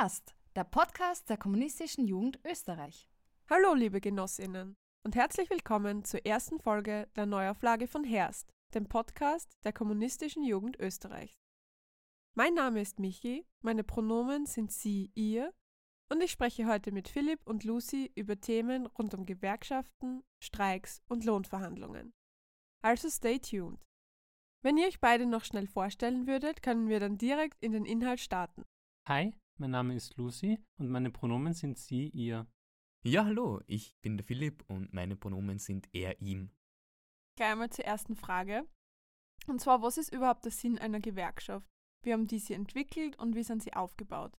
Herst, der Podcast der Kommunistischen Jugend Österreich. Hallo, liebe Genossinnen, und herzlich willkommen zur ersten Folge der Neuauflage von Herst, dem Podcast der Kommunistischen Jugend Österreichs. Mein Name ist Michi, meine Pronomen sind sie, ihr, und ich spreche heute mit Philipp und Lucy über Themen rund um Gewerkschaften, Streiks und Lohnverhandlungen. Also stay tuned. Wenn ihr euch beide noch schnell vorstellen würdet, können wir dann direkt in den Inhalt starten. Hi, mein Name ist Lucy und meine Pronomen sind sie, ihr. Ja, hallo, ich bin der Philipp und meine Pronomen sind er, ihm. Gleich einmal zur ersten Frage. Und zwar, was ist überhaupt der Sinn einer Gewerkschaft? Wie haben die sie entwickelt und wie sind sie aufgebaut?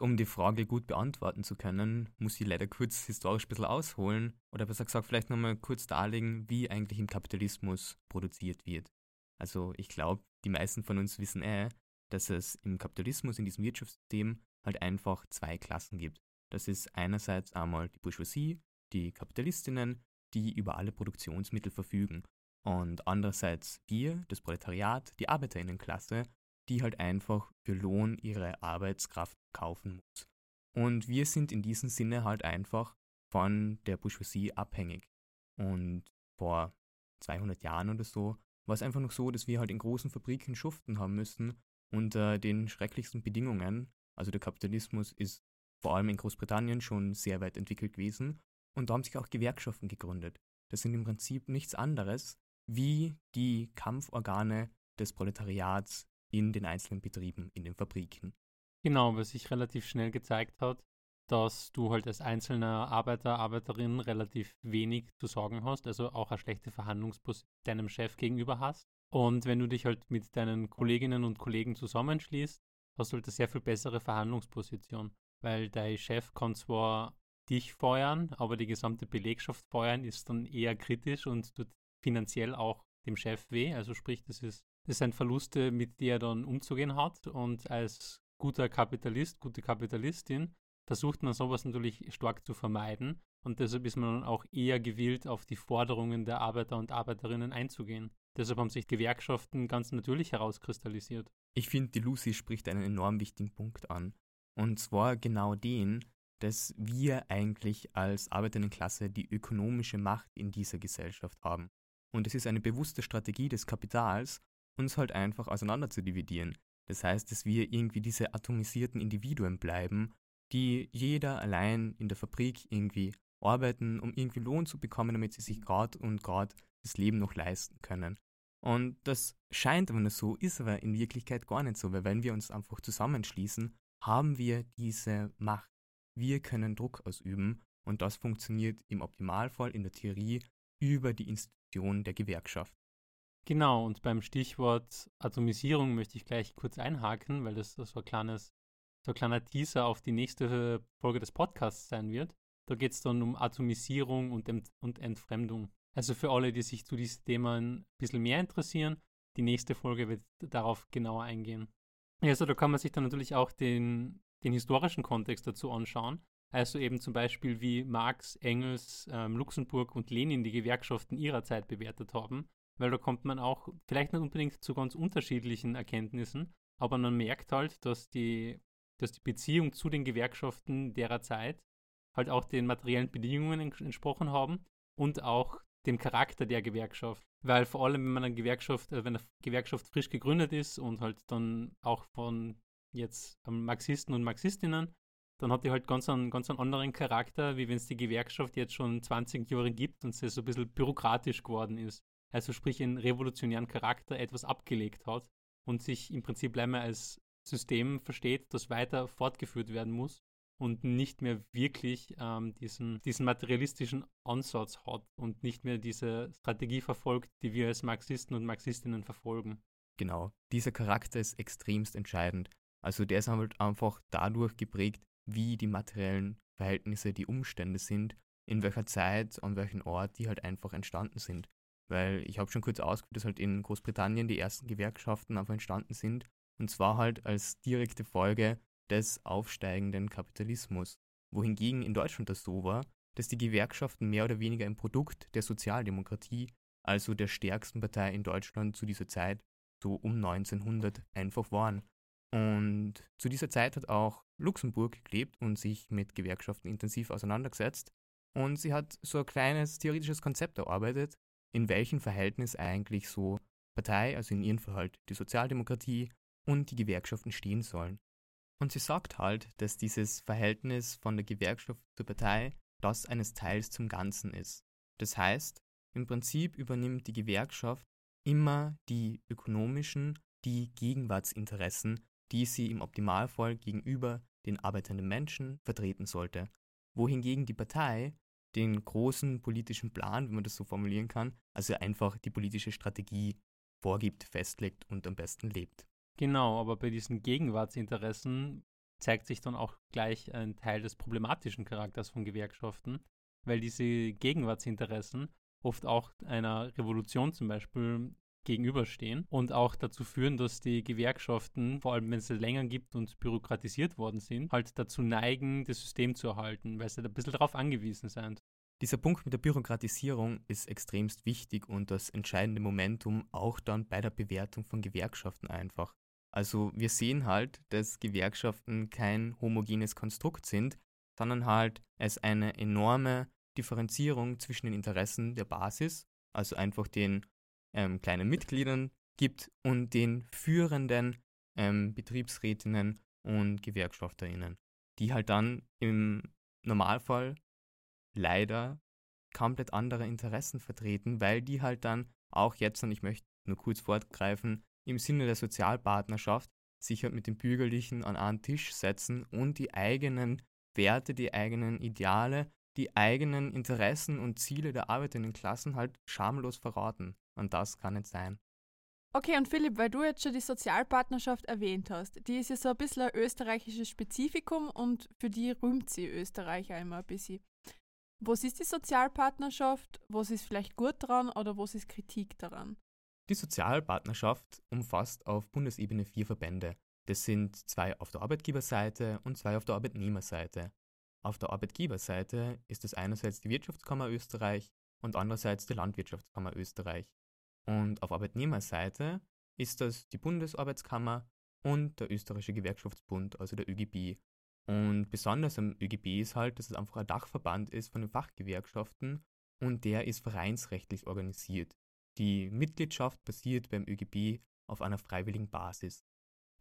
Um die Frage gut beantworten zu können, muss ich leider kurz historisch ein bisschen ausholen oder besser gesagt vielleicht nochmal kurz darlegen, wie eigentlich im Kapitalismus produziert wird. Also ich glaube, die meisten von uns wissen eh, dass es im Kapitalismus, in diesem Wirtschaftssystem, halt einfach zwei Klassen gibt. Das ist einerseits einmal die Bourgeoisie, die Kapitalistinnen, die über alle Produktionsmittel verfügen. Und andererseits wir, das Proletariat, die Arbeiterinnenklasse, die halt einfach für Lohn ihre Arbeitskraft kaufen muss. Und wir sind in diesem Sinne halt einfach von der Bourgeoisie abhängig. Und vor 200 Jahren oder so war es einfach noch so, dass wir halt in großen Fabriken schuften haben müssen unter den schrecklichsten Bedingungen. Also der Kapitalismus ist vor allem in Großbritannien schon sehr weit entwickelt gewesen und da haben sich auch Gewerkschaften gegründet. Das sind im Prinzip nichts anderes wie die Kampforgane des Proletariats in den einzelnen Betrieben, in den Fabriken. Genau, was sich relativ schnell gezeigt hat, dass du halt als einzelner Arbeiter, Arbeiterin relativ wenig zu sorgen hast, also auch eine schlechte Verhandlungsposition deinem Chef gegenüber hast. Und wenn du dich halt mit deinen Kolleginnen und Kollegen zusammenschließt, hast du halt eine sehr viel bessere Verhandlungsposition, weil dein Chef kann zwar dich feuern, aber die gesamte Belegschaft feuern ist dann eher kritisch und tut finanziell auch dem Chef weh. Also sprich, das ist, das sind Verluste, mit denen er dann umzugehen hat. Und als guter Kapitalist, gute Kapitalistin versucht man sowas natürlich stark zu vermeiden und deshalb ist man dann auch eher gewillt, auf die Forderungen der Arbeiter und Arbeiterinnen einzugehen. Deshalb haben sich Gewerkschaften ganz natürlich herauskristallisiert. Ich finde, die Lucy spricht einen enorm wichtigen Punkt an. Und zwar genau den, dass wir eigentlich als Arbeiterinnenklasse die ökonomische Macht in dieser Gesellschaft haben. Und es ist eine bewusste Strategie des Kapitals, uns halt einfach auseinander zu dividieren. Das heißt, dass wir irgendwie diese atomisierten Individuen bleiben die jeder allein in der Fabrik irgendwie arbeiten, um irgendwie Lohn zu bekommen, damit sie sich gerade und gerade das Leben noch leisten können. Und das scheint aber nur so, ist aber in Wirklichkeit gar nicht so, weil wenn wir uns einfach zusammenschließen, haben wir diese Macht. Wir können Druck ausüben und das funktioniert im Optimalfall in der Theorie über die Institution der Gewerkschaft. Genau, und beim Stichwort Atomisierung möchte ich gleich kurz einhaken, weil das, das so ein kleines so ein kleiner Teaser auf die nächste Folge des Podcasts sein wird. Da geht es dann um Atomisierung und, Ent und Entfremdung. Also für alle, die sich zu diesen Themen ein bisschen mehr interessieren, die nächste Folge wird darauf genauer eingehen. Also da kann man sich dann natürlich auch den, den historischen Kontext dazu anschauen. Also eben zum Beispiel, wie Marx, Engels, ähm, Luxemburg und Lenin die Gewerkschaften ihrer Zeit bewertet haben. Weil da kommt man auch vielleicht nicht unbedingt zu ganz unterschiedlichen Erkenntnissen, aber man merkt halt, dass die dass die Beziehung zu den Gewerkschaften derer Zeit halt auch den materiellen Bedingungen entsprochen haben und auch dem Charakter der Gewerkschaft. Weil vor allem, wenn man eine Gewerkschaft, äh, wenn eine Gewerkschaft frisch gegründet ist und halt dann auch von jetzt Marxisten und Marxistinnen, dann hat die halt ganz einen, ganz einen anderen Charakter, wie wenn es die Gewerkschaft jetzt schon 20 Jahre gibt und sie so ein bisschen bürokratisch geworden ist. Also sprich einen revolutionären Charakter etwas abgelegt hat und sich im Prinzip leider als System versteht, das weiter fortgeführt werden muss und nicht mehr wirklich ähm, diesen, diesen materialistischen Ansatz hat und nicht mehr diese Strategie verfolgt, die wir als Marxisten und Marxistinnen verfolgen. Genau, dieser Charakter ist extremst entscheidend. Also der ist halt einfach dadurch geprägt, wie die materiellen Verhältnisse, die Umstände sind, in welcher Zeit, an welchem Ort die halt einfach entstanden sind. Weil ich habe schon kurz ausgeführt, dass halt in Großbritannien die ersten Gewerkschaften einfach entstanden sind und zwar halt als direkte Folge des aufsteigenden Kapitalismus. Wohingegen in Deutschland das so war, dass die Gewerkschaften mehr oder weniger ein Produkt der Sozialdemokratie, also der stärksten Partei in Deutschland zu dieser Zeit, so um 1900 einfach waren. Und zu dieser Zeit hat auch Luxemburg gelebt und sich mit Gewerkschaften intensiv auseinandergesetzt. Und sie hat so ein kleines theoretisches Konzept erarbeitet, in welchem Verhältnis eigentlich so Partei, also in ihrem Fall halt die Sozialdemokratie und die Gewerkschaften stehen sollen. Und sie sagt halt, dass dieses Verhältnis von der Gewerkschaft zur Partei das eines Teils zum Ganzen ist. Das heißt, im Prinzip übernimmt die Gewerkschaft immer die ökonomischen, die Gegenwartsinteressen, die sie im Optimalfall gegenüber den arbeitenden Menschen vertreten sollte, wohingegen die Partei den großen politischen Plan, wenn man das so formulieren kann, also einfach die politische Strategie vorgibt, festlegt und am besten lebt. Genau, aber bei diesen Gegenwartsinteressen zeigt sich dann auch gleich ein Teil des problematischen Charakters von Gewerkschaften, weil diese Gegenwartsinteressen oft auch einer Revolution zum Beispiel gegenüberstehen und auch dazu führen, dass die Gewerkschaften, vor allem wenn es länger gibt und bürokratisiert worden sind, halt dazu neigen, das System zu erhalten, weil sie da ein bisschen darauf angewiesen sind. Dieser Punkt mit der Bürokratisierung ist extremst wichtig und das entscheidende Momentum auch dann bei der Bewertung von Gewerkschaften einfach. Also wir sehen halt, dass Gewerkschaften kein homogenes Konstrukt sind, sondern halt es eine enorme Differenzierung zwischen den Interessen der Basis, also einfach den ähm, kleinen Mitgliedern gibt und den führenden ähm, Betriebsrätinnen und Gewerkschafterinnen, die halt dann im Normalfall leider komplett andere Interessen vertreten, weil die halt dann auch jetzt, und ich möchte nur kurz fortgreifen, im Sinne der Sozialpartnerschaft sich halt mit den Bürgerlichen an einen Tisch setzen und die eigenen Werte, die eigenen Ideale, die eigenen Interessen und Ziele der arbeitenden Klassen halt schamlos verraten. Und das kann nicht sein. Okay, und Philipp, weil du jetzt schon die Sozialpartnerschaft erwähnt hast, die ist ja so ein bisschen ein österreichisches Spezifikum und für die rühmt sie Österreicher immer ein bisschen. Was ist die Sozialpartnerschaft? Was ist vielleicht gut daran oder was ist Kritik daran? Die Sozialpartnerschaft umfasst auf Bundesebene vier Verbände. Das sind zwei auf der Arbeitgeberseite und zwei auf der Arbeitnehmerseite. Auf der Arbeitgeberseite ist es einerseits die Wirtschaftskammer Österreich und andererseits die Landwirtschaftskammer Österreich. Und auf Arbeitnehmerseite ist das die Bundesarbeitskammer und der Österreichische Gewerkschaftsbund, also der ÖGB. Und besonders am ÖGB ist halt, dass es einfach ein Dachverband ist von den Fachgewerkschaften und der ist vereinsrechtlich organisiert. Die Mitgliedschaft basiert beim ÖGB auf einer freiwilligen Basis.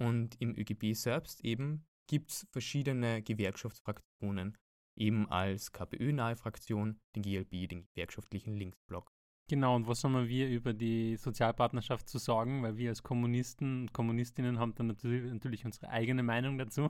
Und im ÖGB selbst eben gibt es verschiedene Gewerkschaftsfraktionen, eben als KPÖ-nahe Fraktion, den GLB, den gewerkschaftlichen Linksblock. Genau, und was haben wir über die Sozialpartnerschaft zu sagen? Weil wir als Kommunisten und Kommunistinnen haben dann natürlich, natürlich unsere eigene Meinung dazu.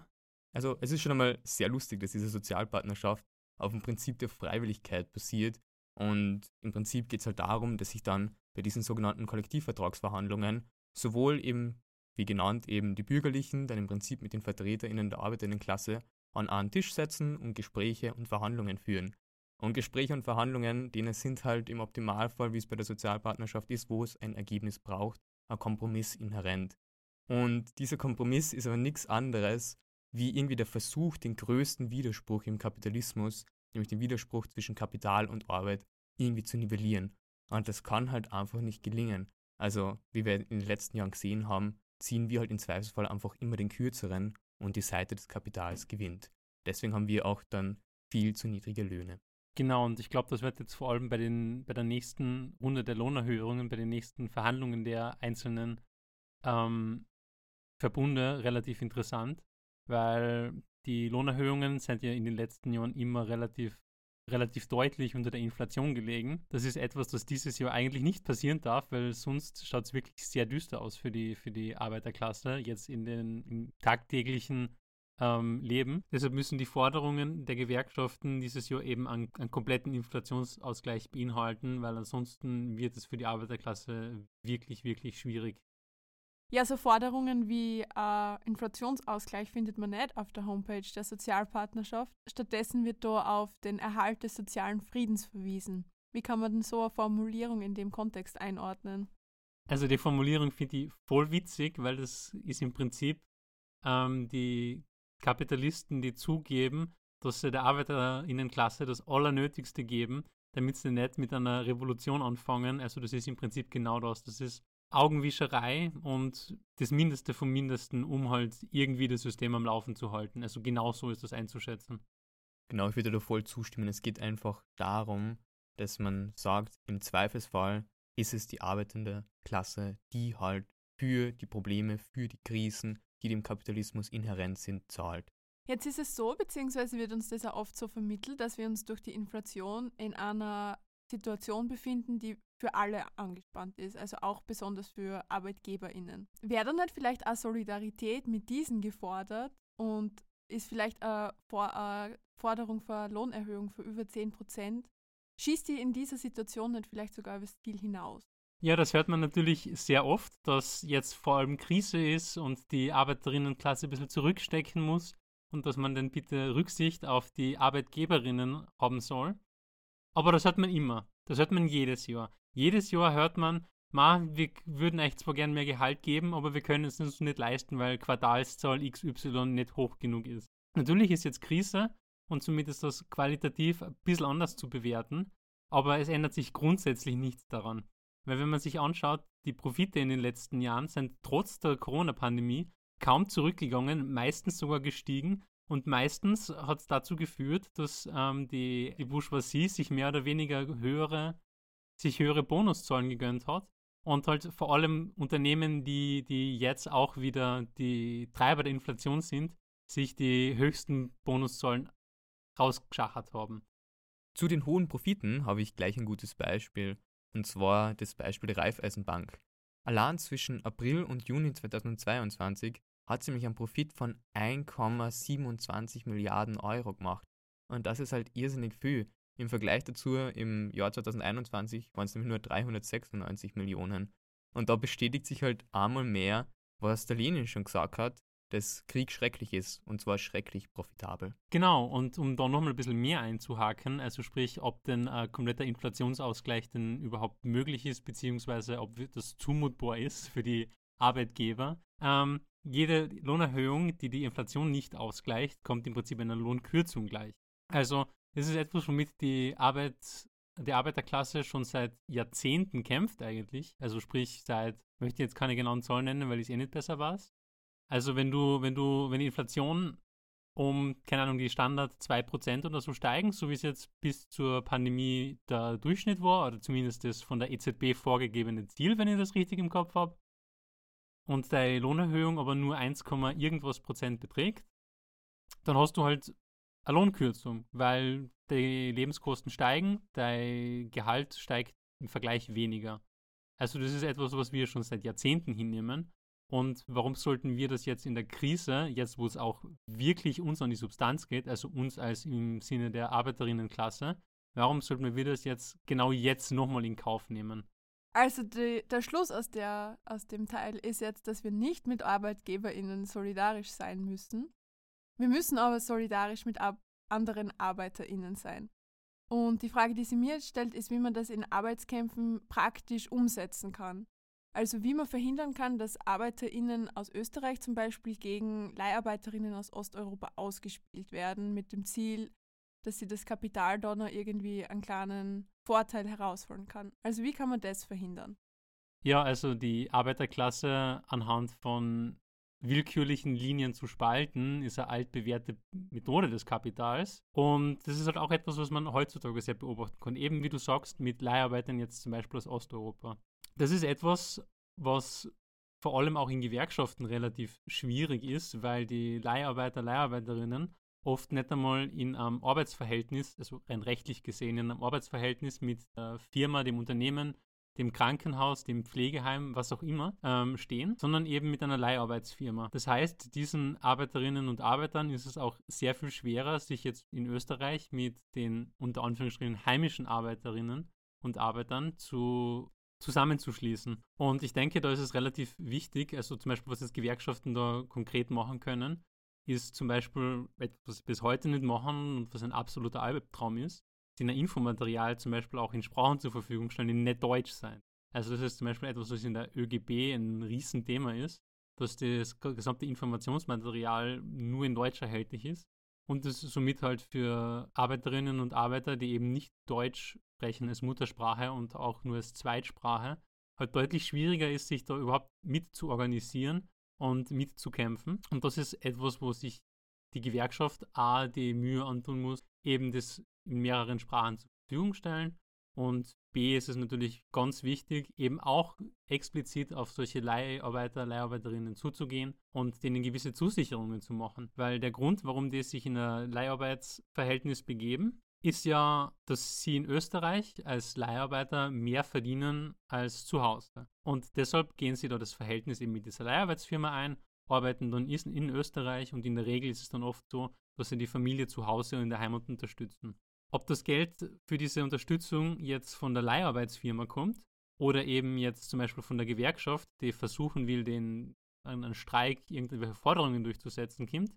Also es ist schon einmal sehr lustig, dass diese Sozialpartnerschaft auf dem Prinzip der Freiwilligkeit basiert. Und im Prinzip geht es halt darum, dass sich dann bei diesen sogenannten Kollektivvertragsverhandlungen sowohl eben, wie genannt, eben die Bürgerlichen dann im Prinzip mit den VertreterInnen der arbeitenden Klasse an einen Tisch setzen und Gespräche und Verhandlungen führen. Und Gespräche und Verhandlungen, denen sind halt im Optimalfall, wie es bei der Sozialpartnerschaft ist, wo es ein Ergebnis braucht, ein Kompromiss inhärent. Und dieser Kompromiss ist aber nichts anderes wie irgendwie der Versuch, den größten Widerspruch im Kapitalismus, nämlich den Widerspruch zwischen Kapital und Arbeit, irgendwie zu nivellieren. Und das kann halt einfach nicht gelingen. Also, wie wir in den letzten Jahren gesehen haben, ziehen wir halt im Zweifelsfall einfach immer den kürzeren und die Seite des Kapitals gewinnt. Deswegen haben wir auch dann viel zu niedrige Löhne. Genau, und ich glaube, das wird jetzt vor allem bei, den, bei der nächsten Runde der Lohnerhöhungen, bei den nächsten Verhandlungen der einzelnen ähm, Verbunde relativ interessant, weil die Lohnerhöhungen sind ja in den letzten Jahren immer relativ, relativ deutlich unter der Inflation gelegen. Das ist etwas, das dieses Jahr eigentlich nicht passieren darf, weil sonst schaut es wirklich sehr düster aus für die, für die Arbeiterklasse, jetzt in den im tagtäglichen ähm, leben. Deshalb müssen die Forderungen der Gewerkschaften dieses Jahr eben einen, einen kompletten Inflationsausgleich beinhalten, weil ansonsten wird es für die Arbeiterklasse wirklich, wirklich schwierig. Ja, so Forderungen wie äh, Inflationsausgleich findet man nicht auf der Homepage der Sozialpartnerschaft. Stattdessen wird da auf den Erhalt des sozialen Friedens verwiesen. Wie kann man denn so eine Formulierung in dem Kontext einordnen? Also die Formulierung finde ich voll witzig, weil das ist im Prinzip ähm, die Kapitalisten, die zugeben, dass sie der Arbeiterinnenklasse das Allernötigste geben, damit sie nicht mit einer Revolution anfangen. Also das ist im Prinzip genau das. Das ist Augenwischerei und das Mindeste vom Mindesten, um halt irgendwie das System am Laufen zu halten. Also genau so ist das einzuschätzen. Genau, ich würde da voll zustimmen. Es geht einfach darum, dass man sagt, im Zweifelsfall ist es die arbeitende Klasse, die halt für die Probleme, für die Krisen, die dem Kapitalismus inhärent sind, zahlt. Jetzt ist es so, beziehungsweise wird uns das auch oft so vermittelt, dass wir uns durch die Inflation in einer Situation befinden, die für alle angespannt ist, also auch besonders für ArbeitgeberInnen. Wäre dann nicht vielleicht auch Solidarität mit diesen gefordert und ist vielleicht eine, Forderung für eine Lohnerhöhung für über 10 Prozent? Schießt die in dieser Situation nicht vielleicht sogar über das Ziel hinaus? Ja, das hört man natürlich sehr oft, dass jetzt vor allem Krise ist und die Arbeiterinnenklasse ein bisschen zurückstecken muss und dass man dann bitte Rücksicht auf die Arbeitgeberinnen haben soll. Aber das hört man immer. Das hört man jedes Jahr. Jedes Jahr hört man, ma, wir würden euch zwar gern mehr Gehalt geben, aber wir können es uns nicht leisten, weil Quartalszahl XY nicht hoch genug ist. Natürlich ist jetzt Krise und somit ist das qualitativ ein bisschen anders zu bewerten, aber es ändert sich grundsätzlich nichts daran. Weil wenn man sich anschaut, die Profite in den letzten Jahren sind trotz der Corona-Pandemie kaum zurückgegangen, meistens sogar gestiegen und meistens hat es dazu geführt, dass ähm, die, die Bourgeoisie sich mehr oder weniger höhere, sich höhere Bonuszahlen gegönnt hat. Und halt vor allem Unternehmen, die, die jetzt auch wieder die Treiber der Inflation sind, sich die höchsten Bonuszahlen rausgeschachert haben. Zu den hohen Profiten habe ich gleich ein gutes Beispiel, und zwar das Beispiel der Raiffeisenbank. Allein zwischen April und Juni 2022 hat sie nämlich einen Profit von 1,27 Milliarden Euro gemacht. Und das ist halt irrsinnig viel. Im Vergleich dazu, im Jahr 2021 waren es nämlich nur 396 Millionen. Und da bestätigt sich halt einmal mehr, was der Lenin schon gesagt hat, dass Krieg schrecklich ist und zwar schrecklich profitabel. Genau, und um da nochmal ein bisschen mehr einzuhaken, also sprich, ob denn ein kompletter Inflationsausgleich denn überhaupt möglich ist, beziehungsweise ob das zumutbar ist für die Arbeitgeber. Ähm, jede Lohnerhöhung, die die Inflation nicht ausgleicht, kommt im Prinzip einer Lohnkürzung gleich. Also das ist etwas, womit die Arbeit, die Arbeiterklasse schon seit Jahrzehnten kämpft eigentlich. Also sprich seit, möchte jetzt keine genauen Zahlen nennen, weil ich es eh nicht besser weiß. Also wenn du, wenn du, wenn die Inflation um, keine Ahnung, die Standard 2% oder so steigen, so wie es jetzt bis zur Pandemie der Durchschnitt war, oder zumindest das von der EZB vorgegebene Ziel, wenn ich das richtig im Kopf habe, und deine Lohnerhöhung aber nur 1, irgendwas Prozent beträgt, dann hast du halt eine Lohnkürzung, weil die Lebenskosten steigen, dein Gehalt steigt im Vergleich weniger. Also das ist etwas, was wir schon seit Jahrzehnten hinnehmen. Und warum sollten wir das jetzt in der Krise, jetzt wo es auch wirklich uns an die Substanz geht, also uns als im Sinne der Arbeiterinnenklasse, warum sollten wir das jetzt genau jetzt nochmal in Kauf nehmen? Also die, der Schluss aus, der, aus dem Teil ist jetzt, dass wir nicht mit ArbeitgeberInnen solidarisch sein müssen. Wir müssen aber solidarisch mit ab anderen ArbeiterInnen sein. Und die Frage, die sie mir jetzt stellt, ist, wie man das in Arbeitskämpfen praktisch umsetzen kann. Also wie man verhindern kann, dass ArbeiterInnen aus Österreich zum Beispiel gegen Leiharbeiterinnen aus Osteuropa ausgespielt werden, mit dem Ziel, dass sie das Kapital da noch irgendwie einen kleinen Vorteil herausholen kann. Also wie kann man das verhindern? Ja, also die Arbeiterklasse anhand von willkürlichen Linien zu spalten, ist eine altbewährte Methode des Kapitals. Und das ist halt auch etwas, was man heutzutage sehr beobachten kann. Eben wie du sagst, mit Leiharbeitern jetzt zum Beispiel aus Osteuropa. Das ist etwas, was vor allem auch in Gewerkschaften relativ schwierig ist, weil die Leiharbeiter, Leiharbeiterinnen oft nicht einmal in einem Arbeitsverhältnis, also rein rechtlich gesehen, in einem Arbeitsverhältnis mit der Firma, dem Unternehmen, dem Krankenhaus, dem Pflegeheim, was auch immer, ähm, stehen, sondern eben mit einer Leiharbeitsfirma. Das heißt, diesen Arbeiterinnen und Arbeitern ist es auch sehr viel schwerer, sich jetzt in Österreich mit den unter Anführungsstrichen heimischen Arbeiterinnen und Arbeitern zu zusammenzuschließen. Und ich denke, da ist es relativ wichtig, also zum Beispiel, was jetzt Gewerkschaften da konkret machen können, ist zum Beispiel etwas, was sie bis heute nicht machen und was ein absoluter Albtraum ist, sind Infomaterial zum Beispiel auch in Sprachen zur Verfügung stellen, die nicht deutsch sein. Also das ist zum Beispiel etwas, was in der ÖGB ein Riesenthema ist, dass das gesamte Informationsmaterial nur in Deutsch erhältlich ist und das somit halt für Arbeiterinnen und Arbeiter, die eben nicht Deutsch sprechen als Muttersprache und auch nur als Zweitsprache, halt deutlich schwieriger ist, sich da überhaupt mitzuorganisieren und mitzukämpfen. Und das ist etwas, wo sich die Gewerkschaft A die Mühe antun muss, eben das in mehreren Sprachen zur Verfügung stellen. Und B ist es natürlich ganz wichtig, eben auch explizit auf solche Leiharbeiter, Leiharbeiterinnen zuzugehen und denen gewisse Zusicherungen zu machen. Weil der Grund, warum die sich in ein Leiharbeitsverhältnis begeben, ist ja, dass sie in Österreich als Leiharbeiter mehr verdienen als zu Hause. Und deshalb gehen sie da das Verhältnis eben mit dieser Leiharbeitsfirma ein, arbeiten dann in Österreich und in der Regel ist es dann oft so, dass sie die Familie zu Hause und in der Heimat unterstützen. Ob das Geld für diese Unterstützung jetzt von der Leiharbeitsfirma kommt oder eben jetzt zum Beispiel von der Gewerkschaft, die versuchen will, den einen Streik, irgendwelche Forderungen durchzusetzen, kommt,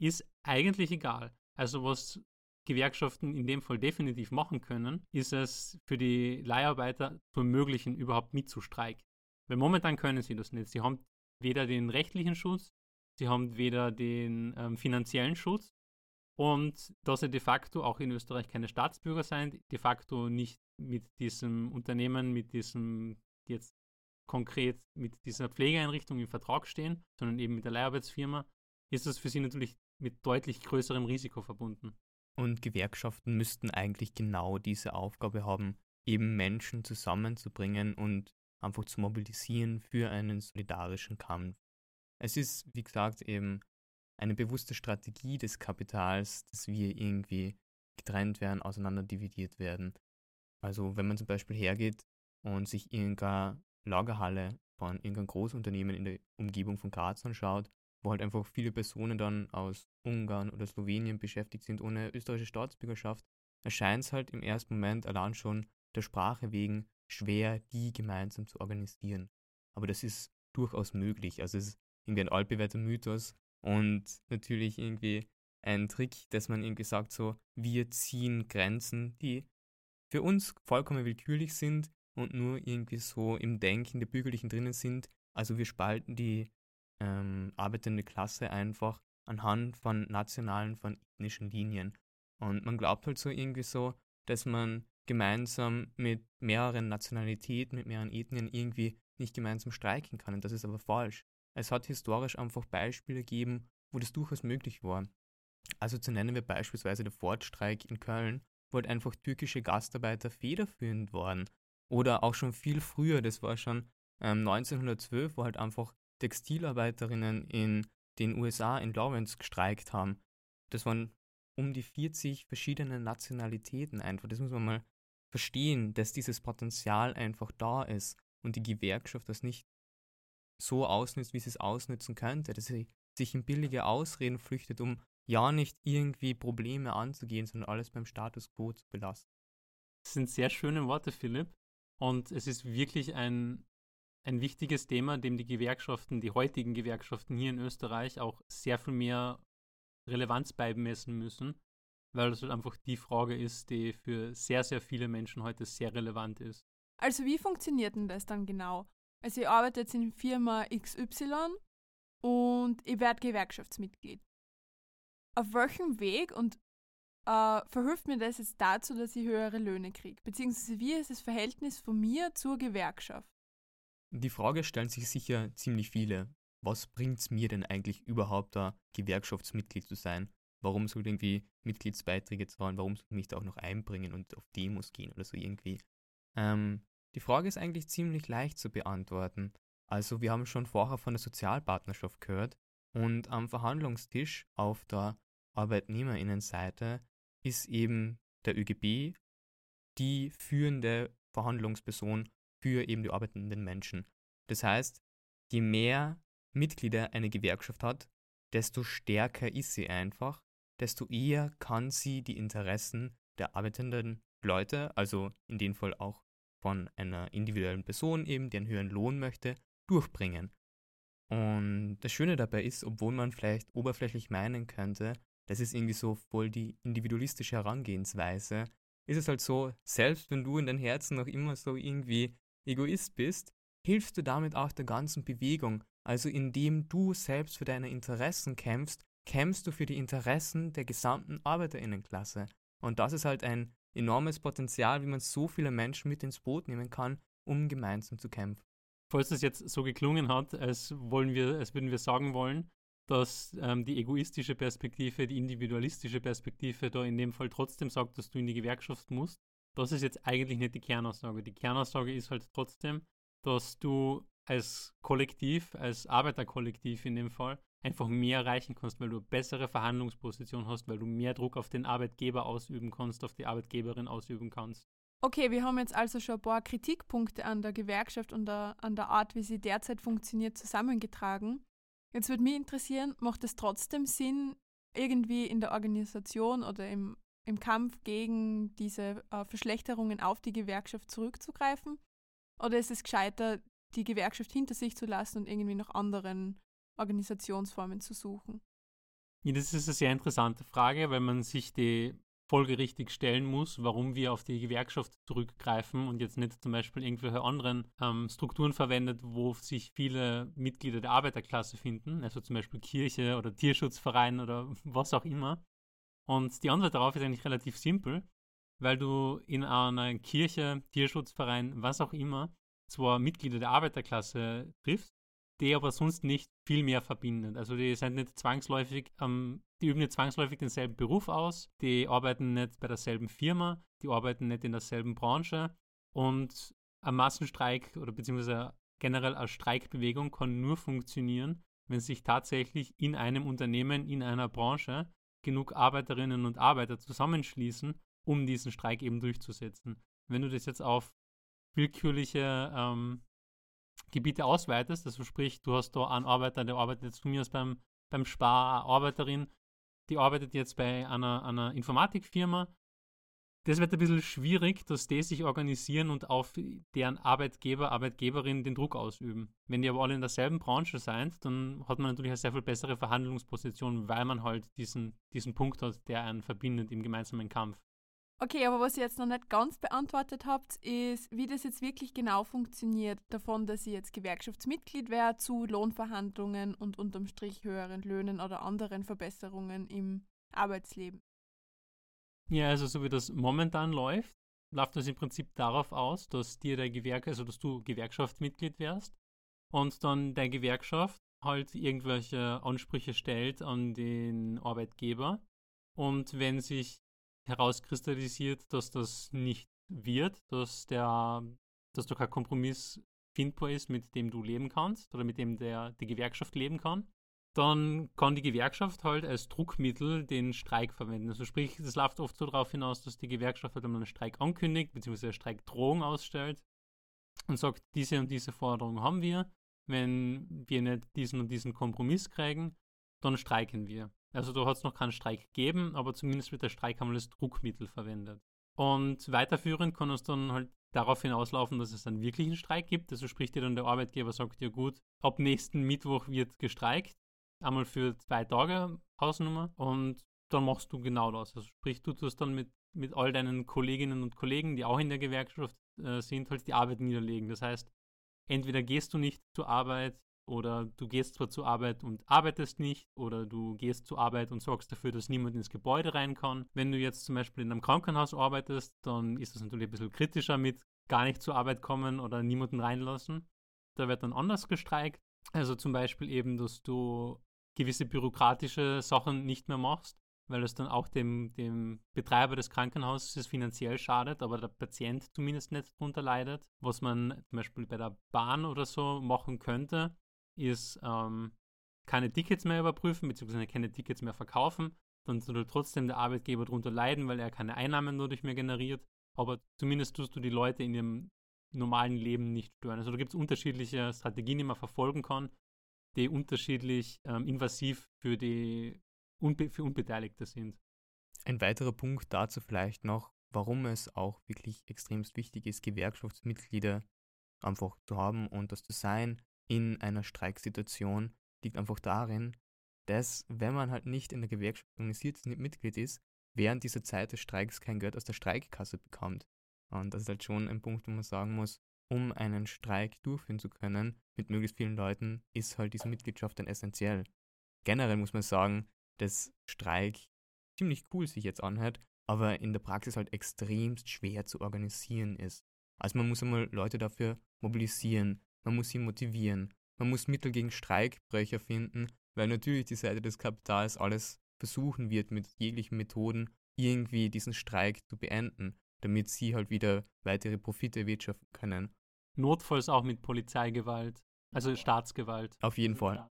ist eigentlich egal. Also was Gewerkschaften in dem Fall definitiv machen können, ist es für die Leiharbeiter zu ermöglichen, überhaupt mitzustreiken. Weil momentan können sie das nicht. Sie haben weder den rechtlichen Schutz, sie haben weder den ähm, finanziellen Schutz und dass sie de facto auch in Österreich keine Staatsbürger sind, de facto nicht mit diesem Unternehmen, mit diesem jetzt konkret mit dieser Pflegeeinrichtung im Vertrag stehen, sondern eben mit der Leiharbeitsfirma, ist das für sie natürlich mit deutlich größerem Risiko verbunden. Und Gewerkschaften müssten eigentlich genau diese Aufgabe haben, eben Menschen zusammenzubringen und einfach zu mobilisieren für einen solidarischen Kampf. Es ist, wie gesagt, eben eine bewusste Strategie des Kapitals, dass wir irgendwie getrennt werden, auseinanderdividiert werden. Also wenn man zum Beispiel hergeht und sich irgendeine Lagerhalle von irgendeinem Großunternehmen in der Umgebung von Graz anschaut, wo halt einfach viele Personen dann aus Ungarn oder Slowenien beschäftigt sind ohne österreichische Staatsbürgerschaft, erscheint es halt im ersten Moment allein schon der Sprache wegen schwer, die gemeinsam zu organisieren. Aber das ist durchaus möglich. Also es ist irgendwie ein altbewährter Mythos und natürlich irgendwie ein Trick, dass man irgendwie sagt so, wir ziehen Grenzen, die für uns vollkommen willkürlich sind und nur irgendwie so im Denken der Bürgerlichen drinnen sind. Also wir spalten die ähm, arbeitende Klasse einfach anhand von nationalen, von ethnischen Linien. Und man glaubt halt so irgendwie so, dass man gemeinsam mit mehreren Nationalitäten, mit mehreren Ethnien irgendwie nicht gemeinsam streiken kann. Und das ist aber falsch. Es hat historisch einfach Beispiele gegeben, wo das durchaus möglich war. Also zu nennen wir beispielsweise der Fordstreik in Köln, wo halt einfach türkische Gastarbeiter federführend waren. Oder auch schon viel früher, das war schon ähm, 1912, wo halt einfach Textilarbeiterinnen in den USA in Lawrence gestreikt haben. Das waren um die 40 verschiedene Nationalitäten einfach. Das muss man mal verstehen, dass dieses Potenzial einfach da ist und die Gewerkschaft das nicht so ausnutzt, wie sie es ausnutzen könnte, dass sie sich in billige Ausreden flüchtet, um ja nicht irgendwie Probleme anzugehen, sondern alles beim Status quo zu belassen. Das sind sehr schöne Worte, Philipp. Und es ist wirklich ein ein wichtiges Thema, dem die Gewerkschaften, die heutigen Gewerkschaften hier in Österreich auch sehr viel mehr Relevanz beimessen müssen, weil es halt einfach die Frage ist, die für sehr, sehr viele Menschen heute sehr relevant ist. Also wie funktioniert denn das dann genau? Also ich arbeite jetzt in Firma XY und ich werde Gewerkschaftsmitglied. Auf welchem Weg und äh, verhilft mir das jetzt dazu, dass ich höhere Löhne kriege? Beziehungsweise wie ist das Verhältnis von mir zur Gewerkschaft? Die Frage stellen sich sicher ziemlich viele. Was bringt es mir denn eigentlich überhaupt da, Gewerkschaftsmitglied zu sein? Warum soll ich irgendwie Mitgliedsbeiträge zahlen? Warum soll ich mich da auch noch einbringen und auf Demos gehen oder so irgendwie? Ähm, die Frage ist eigentlich ziemlich leicht zu beantworten. Also wir haben schon vorher von der Sozialpartnerschaft gehört und am Verhandlungstisch auf der Arbeitnehmerinnenseite ist eben der ÖGB die führende Verhandlungsperson für eben die arbeitenden Menschen. Das heißt, je mehr Mitglieder eine Gewerkschaft hat, desto stärker ist sie einfach, desto eher kann sie die Interessen der arbeitenden Leute, also in dem Fall auch von einer individuellen Person eben, die einen höheren Lohn möchte, durchbringen. Und das Schöne dabei ist, obwohl man vielleicht oberflächlich meinen könnte, das ist irgendwie so voll die individualistische Herangehensweise, ist es halt so, selbst wenn du in deinem Herzen noch immer so irgendwie Egoist bist, hilfst du damit auch der ganzen Bewegung. Also indem du selbst für deine Interessen kämpfst, kämpfst du für die Interessen der gesamten Arbeiterinnenklasse. Und das ist halt ein enormes Potenzial, wie man so viele Menschen mit ins Boot nehmen kann, um gemeinsam zu kämpfen. falls es jetzt so geklungen hat, als, wollen wir, als würden wir sagen wollen, dass ähm, die egoistische Perspektive, die individualistische Perspektive da in dem Fall trotzdem sagt, dass du in die Gewerkschaft musst. Das ist jetzt eigentlich nicht die Kernaussage. Die Kernaussage ist halt trotzdem, dass du als Kollektiv, als Arbeiterkollektiv in dem Fall, einfach mehr erreichen kannst, weil du eine bessere Verhandlungsposition hast, weil du mehr Druck auf den Arbeitgeber ausüben kannst, auf die Arbeitgeberin ausüben kannst. Okay, wir haben jetzt also schon ein paar Kritikpunkte an der Gewerkschaft und der, an der Art, wie sie derzeit funktioniert, zusammengetragen. Jetzt würde mich interessieren, macht es trotzdem Sinn, irgendwie in der Organisation oder im, im Kampf gegen diese äh, Verschlechterungen auf die Gewerkschaft zurückzugreifen? Oder ist es gescheiter, die Gewerkschaft hinter sich zu lassen und irgendwie nach anderen Organisationsformen zu suchen? Ja, das ist eine sehr interessante Frage, weil man sich die folgerichtig stellen muss, warum wir auf die Gewerkschaft zurückgreifen und jetzt nicht zum Beispiel irgendwelche anderen ähm, Strukturen verwendet, wo sich viele Mitglieder der Arbeiterklasse finden, also zum Beispiel Kirche oder Tierschutzverein oder was auch immer. Und die Antwort darauf ist eigentlich relativ simpel, weil du in einer Kirche, Tierschutzverein, was auch immer, zwar Mitglieder der Arbeiterklasse triffst, die aber sonst nicht viel mehr verbindet. Also die sind nicht zwangsläufig, ähm, die üben nicht zwangsläufig denselben Beruf aus, die arbeiten nicht bei derselben Firma, die arbeiten nicht in derselben Branche und ein Massenstreik oder beziehungsweise generell eine Streikbewegung kann nur funktionieren, wenn sich tatsächlich in einem Unternehmen, in einer Branche genug Arbeiterinnen und Arbeiter zusammenschließen, um diesen Streik eben durchzusetzen. Wenn du das jetzt auf willkürliche ähm, Gebiete ausweitest, also sprich, du hast da einen Arbeiter, der arbeitet jetzt von mir aus beim, beim Spar, eine Arbeiterin, die arbeitet jetzt bei einer, einer Informatikfirma. Das wird ein bisschen schwierig, dass die sich organisieren und auf deren Arbeitgeber, Arbeitgeberin den Druck ausüben. Wenn die aber alle in derselben Branche sind, dann hat man natürlich eine sehr viel bessere Verhandlungsposition, weil man halt diesen, diesen Punkt hat, der einen verbindet im gemeinsamen Kampf. Okay, aber was ihr jetzt noch nicht ganz beantwortet habt, ist, wie das jetzt wirklich genau funktioniert, davon, dass ihr jetzt Gewerkschaftsmitglied wäre, zu Lohnverhandlungen und unterm Strich höheren Löhnen oder anderen Verbesserungen im Arbeitsleben. Ja, also so wie das momentan läuft, läuft das im Prinzip darauf aus, dass dir der Gewerk, also dass du Gewerkschaftsmitglied wärst und dann deine Gewerkschaft halt irgendwelche Ansprüche stellt an den Arbeitgeber. Und wenn sich herauskristallisiert, dass das nicht wird, dass der, dass da kein Kompromiss findbar ist, mit dem du leben kannst oder mit dem der, die Gewerkschaft leben kann, dann kann die Gewerkschaft halt als Druckmittel den Streik verwenden. Also sprich, es läuft oft so darauf hinaus, dass die Gewerkschaft halt einmal einen Streik ankündigt, beziehungsweise eine Streikdrohung ausstellt und sagt, diese und diese Forderung haben wir. Wenn wir nicht diesen und diesen Kompromiss kriegen, dann streiken wir. Also da hat es noch keinen Streik gegeben, aber zumindest wird der Streik einmal als Druckmittel verwendet. Und weiterführend kann es dann halt darauf hinauslaufen, dass es einen wirklichen Streik gibt. Also spricht dir dann der Arbeitgeber, sagt ja gut, ab nächsten Mittwoch wird gestreikt. Einmal für zwei Tage Hausnummer und dann machst du genau das. Also sprich, du tust dann mit, mit all deinen Kolleginnen und Kollegen, die auch in der Gewerkschaft äh, sind, halt die Arbeit niederlegen. Das heißt, entweder gehst du nicht zur Arbeit oder du gehst zwar zur Arbeit und arbeitest nicht, oder du gehst zur Arbeit und sorgst dafür, dass niemand ins Gebäude rein kann. Wenn du jetzt zum Beispiel in einem Krankenhaus arbeitest, dann ist das natürlich ein bisschen kritischer mit gar nicht zur Arbeit kommen oder niemanden reinlassen. Da wird dann anders gestreikt. Also zum Beispiel eben, dass du gewisse bürokratische Sachen nicht mehr machst, weil es dann auch dem, dem Betreiber des Krankenhauses finanziell schadet, aber der Patient zumindest nicht darunter leidet. Was man zum Beispiel bei der Bahn oder so machen könnte, ist ähm, keine Tickets mehr überprüfen, beziehungsweise keine Tickets mehr verkaufen. Dann soll trotzdem der Arbeitgeber darunter leiden, weil er keine Einnahmen dadurch mehr generiert. Aber zumindest tust du die Leute in ihrem normalen Leben nicht stören. Also da gibt es unterschiedliche Strategien, die man verfolgen kann, die unterschiedlich ähm, invasiv für die Unbe für Unbeteiligte sind. Ein weiterer Punkt dazu vielleicht noch, warum es auch wirklich extremst wichtig ist, Gewerkschaftsmitglieder einfach zu haben und das zu sein, in einer Streiksituation liegt einfach darin, dass wenn man halt nicht in der Gewerkschaft organisiert Mitglied ist, während dieser Zeit des Streiks kein Geld aus der Streikkasse bekommt. Und das ist halt schon ein Punkt, wo man sagen muss, um einen Streik durchführen zu können mit möglichst vielen Leuten, ist halt diese Mitgliedschaft dann essentiell. Generell muss man sagen, dass Streik ziemlich cool sich jetzt anhört, aber in der Praxis halt extremst schwer zu organisieren ist. Also man muss einmal Leute dafür mobilisieren, man muss sie motivieren. Man muss Mittel gegen Streikbrecher finden, weil natürlich die Seite des Kapitals alles versuchen wird, mit jeglichen Methoden irgendwie diesen Streik zu beenden, damit sie halt wieder weitere Profite erwirtschaften können. Notfalls auch mit Polizeigewalt, also Staatsgewalt. Auf jeden Fall.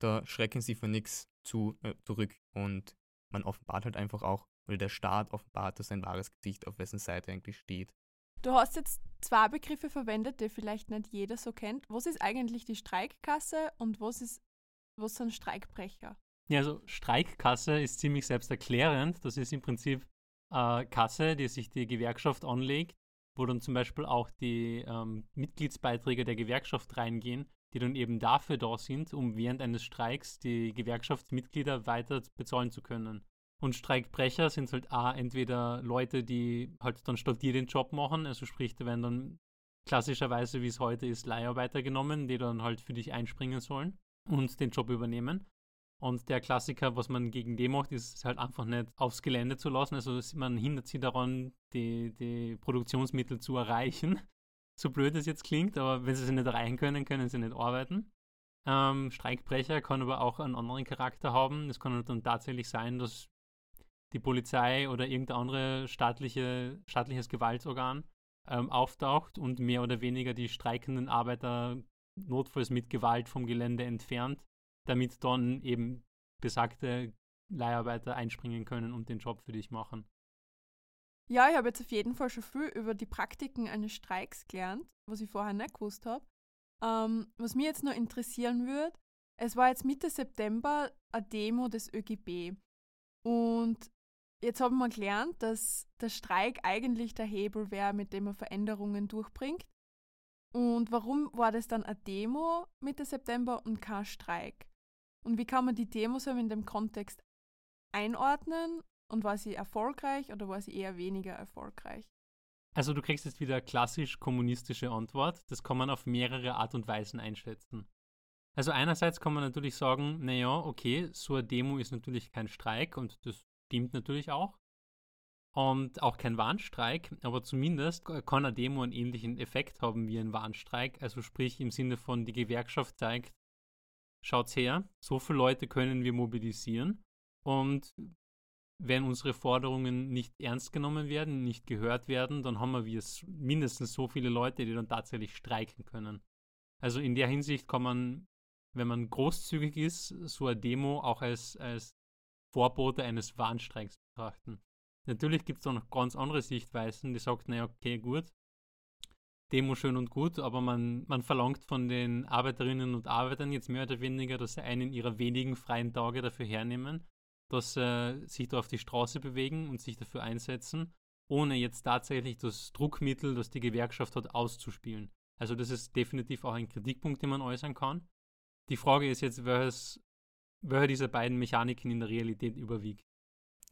Da schrecken sie von nichts zu, äh, zurück und man offenbart halt einfach auch, oder der Staat offenbart dass sein wahres Gesicht, auf wessen Seite eigentlich steht. Du hast jetzt zwei Begriffe verwendet, die vielleicht nicht jeder so kennt. Was ist eigentlich die Streikkasse und was ist was sind Streikbrecher? Ja, also Streikkasse ist ziemlich selbsterklärend. Das ist im Prinzip eine Kasse, die sich die Gewerkschaft anlegt, wo dann zum Beispiel auch die ähm, Mitgliedsbeiträge der Gewerkschaft reingehen, die dann eben dafür da sind, um während eines Streiks die Gewerkschaftsmitglieder weiter bezahlen zu können. Und Streikbrecher sind halt auch entweder Leute, die halt dann statt dir den Job machen, also sprich, da werden dann klassischerweise, wie es heute ist, Leiharbeiter genommen, die dann halt für dich einspringen sollen und den Job übernehmen. Und der Klassiker, was man gegen die macht, ist halt einfach nicht aufs Gelände zu lassen. Also man hindert sie daran, die, die Produktionsmittel zu erreichen. So blöd es jetzt klingt, aber wenn sie sie nicht erreichen können, können sie nicht arbeiten. Ähm, Streikbrecher kann aber auch einen anderen Charakter haben. Es kann dann tatsächlich sein, dass die Polizei oder irgendein anderes staatliche, staatliches Gewaltsorgan ähm, auftaucht und mehr oder weniger die streikenden Arbeiter notfalls mit Gewalt vom Gelände entfernt, damit dann eben besagte Leiharbeiter einspringen können und den Job für dich machen. Ja, ich habe jetzt auf jeden Fall schon viel über die Praktiken eines Streiks gelernt, was ich vorher nicht gewusst habe. Ähm, was mich jetzt noch interessieren würde, es war jetzt Mitte September eine Demo des ÖGB. Und Jetzt haben wir gelernt, dass der Streik eigentlich der Hebel wäre, mit dem man Veränderungen durchbringt. Und warum war das dann eine Demo Mitte September und kein Streik? Und wie kann man die Demos in dem Kontext einordnen? Und war sie erfolgreich oder war sie eher weniger erfolgreich? Also du kriegst jetzt wieder klassisch kommunistische Antwort. Das kann man auf mehrere Art und Weisen einschätzen. Also einerseits kann man natürlich sagen, naja, okay, so eine Demo ist natürlich kein Streik und das stimmt natürlich auch. Und auch kein Warnstreik, aber zumindest kann eine Demo einen ähnlichen Effekt haben wie ein Warnstreik. Also sprich im Sinne von, die Gewerkschaft zeigt, schaut's her, so viele Leute können wir mobilisieren. Und wenn unsere Forderungen nicht ernst genommen werden, nicht gehört werden, dann haben wir mindestens so viele Leute, die dann tatsächlich streiken können. Also in der Hinsicht kann man, wenn man großzügig ist, so eine Demo auch als, als Vorbote eines Warnstreiks betrachten. Natürlich gibt es auch noch ganz andere Sichtweisen, die sagt, naja, okay, gut, Demo schön und gut, aber man, man verlangt von den Arbeiterinnen und Arbeitern jetzt mehr oder weniger, dass sie einen ihrer wenigen freien Tage dafür hernehmen, dass sie sich da auf die Straße bewegen und sich dafür einsetzen, ohne jetzt tatsächlich das Druckmittel, das die Gewerkschaft hat, auszuspielen. Also das ist definitiv auch ein Kritikpunkt, den man äußern kann. Die Frage ist jetzt, welches dieser beiden Mechaniken in der Realität überwiegt.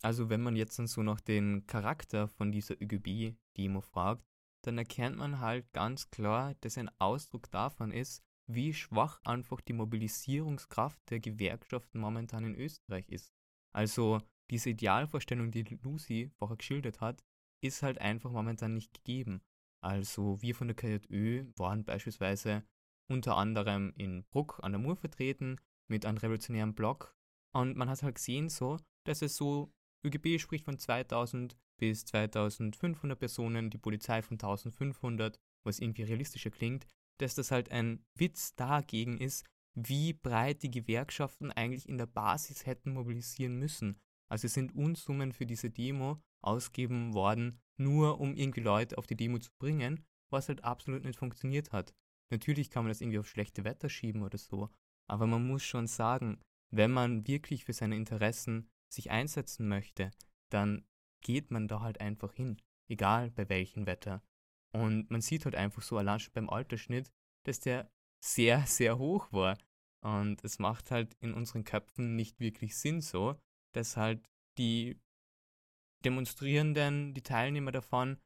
Also wenn man jetzt dann so nach den Charakter von dieser ÖGB-Demo fragt, dann erkennt man halt ganz klar, dass ein Ausdruck davon ist, wie schwach einfach die Mobilisierungskraft der Gewerkschaften momentan in Österreich ist. Also diese Idealvorstellung, die Lucy vorher geschildert hat, ist halt einfach momentan nicht gegeben. Also wir von der KJÖ waren beispielsweise unter anderem in Bruck an der Mur vertreten, mit einem revolutionären Blog. Und man hat halt gesehen so, dass es so, ÖGB spricht von 2000 bis 2500 Personen, die Polizei von 1500, was irgendwie realistischer klingt, dass das halt ein Witz dagegen ist, wie breit die Gewerkschaften eigentlich in der Basis hätten mobilisieren müssen. Also es sind Unsummen für diese Demo ausgegeben worden, nur um irgendwie Leute auf die Demo zu bringen, was halt absolut nicht funktioniert hat. Natürlich kann man das irgendwie auf schlechte Wetter schieben oder so, aber man muss schon sagen, wenn man wirklich für seine Interessen sich einsetzen möchte, dann geht man da halt einfach hin, egal bei welchem Wetter. Und man sieht halt einfach so allein schon beim Altersschnitt, dass der sehr, sehr hoch war. Und es macht halt in unseren Köpfen nicht wirklich Sinn so, dass halt die Demonstrierenden, die Teilnehmer davon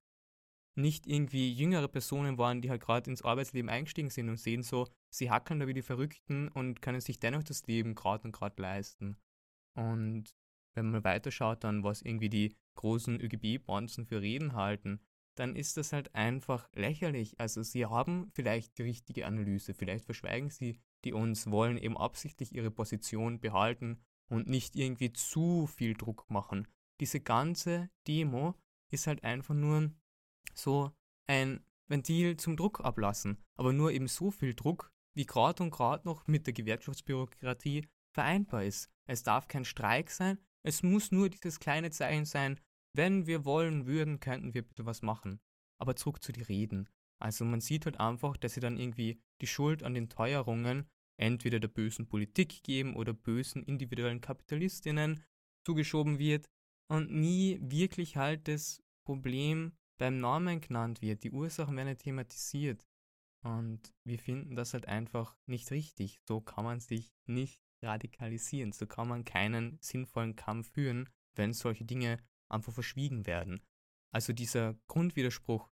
nicht irgendwie jüngere Personen waren, die halt gerade ins Arbeitsleben eingestiegen sind und sehen so, sie hackeln da wie die Verrückten und können sich dennoch das Leben gerade und gerade leisten. Und wenn man weiterschaut, dann was irgendwie die großen ÖGB-Bonzen für Reden halten, dann ist das halt einfach lächerlich. Also sie haben vielleicht die richtige Analyse, vielleicht verschweigen sie die uns, wollen eben absichtlich ihre Position behalten und nicht irgendwie zu viel Druck machen. Diese ganze Demo ist halt einfach nur so ein Ventil zum Druck ablassen, aber nur eben so viel Druck, wie gerade und gerade noch mit der Gewerkschaftsbürokratie vereinbar ist. Es darf kein Streik sein, es muss nur dieses kleine Zeichen sein, wenn wir wollen würden, könnten wir bitte was machen. Aber zurück zu den Reden. Also man sieht halt einfach, dass sie dann irgendwie die Schuld an den Teuerungen entweder der bösen Politik geben oder bösen individuellen Kapitalistinnen zugeschoben wird und nie wirklich halt das Problem beim Namen genannt wird. Die Ursachen werden thematisiert. Und wir finden das halt einfach nicht richtig. So kann man sich nicht radikalisieren. So kann man keinen sinnvollen Kampf führen, wenn solche Dinge einfach verschwiegen werden. Also dieser Grundwiderspruch,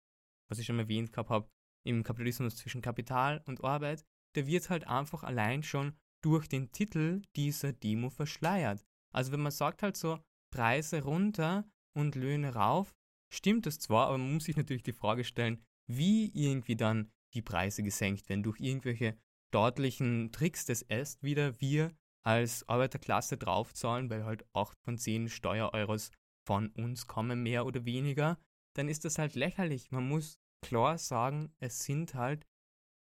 was ich schon erwähnt habe, im Kapitalismus zwischen Kapital und Arbeit, der wird halt einfach allein schon durch den Titel dieser Demo verschleiert. Also wenn man sagt halt so, Preise runter und Löhne rauf, stimmt das zwar, aber man muss sich natürlich die Frage stellen, wie irgendwie dann die Preise gesenkt werden durch irgendwelche staatlichen Tricks das erst wieder wir als Arbeiterklasse draufzahlen, weil halt 8 von 10 Steuereuros von uns kommen, mehr oder weniger, dann ist das halt lächerlich. Man muss klar sagen, es sind halt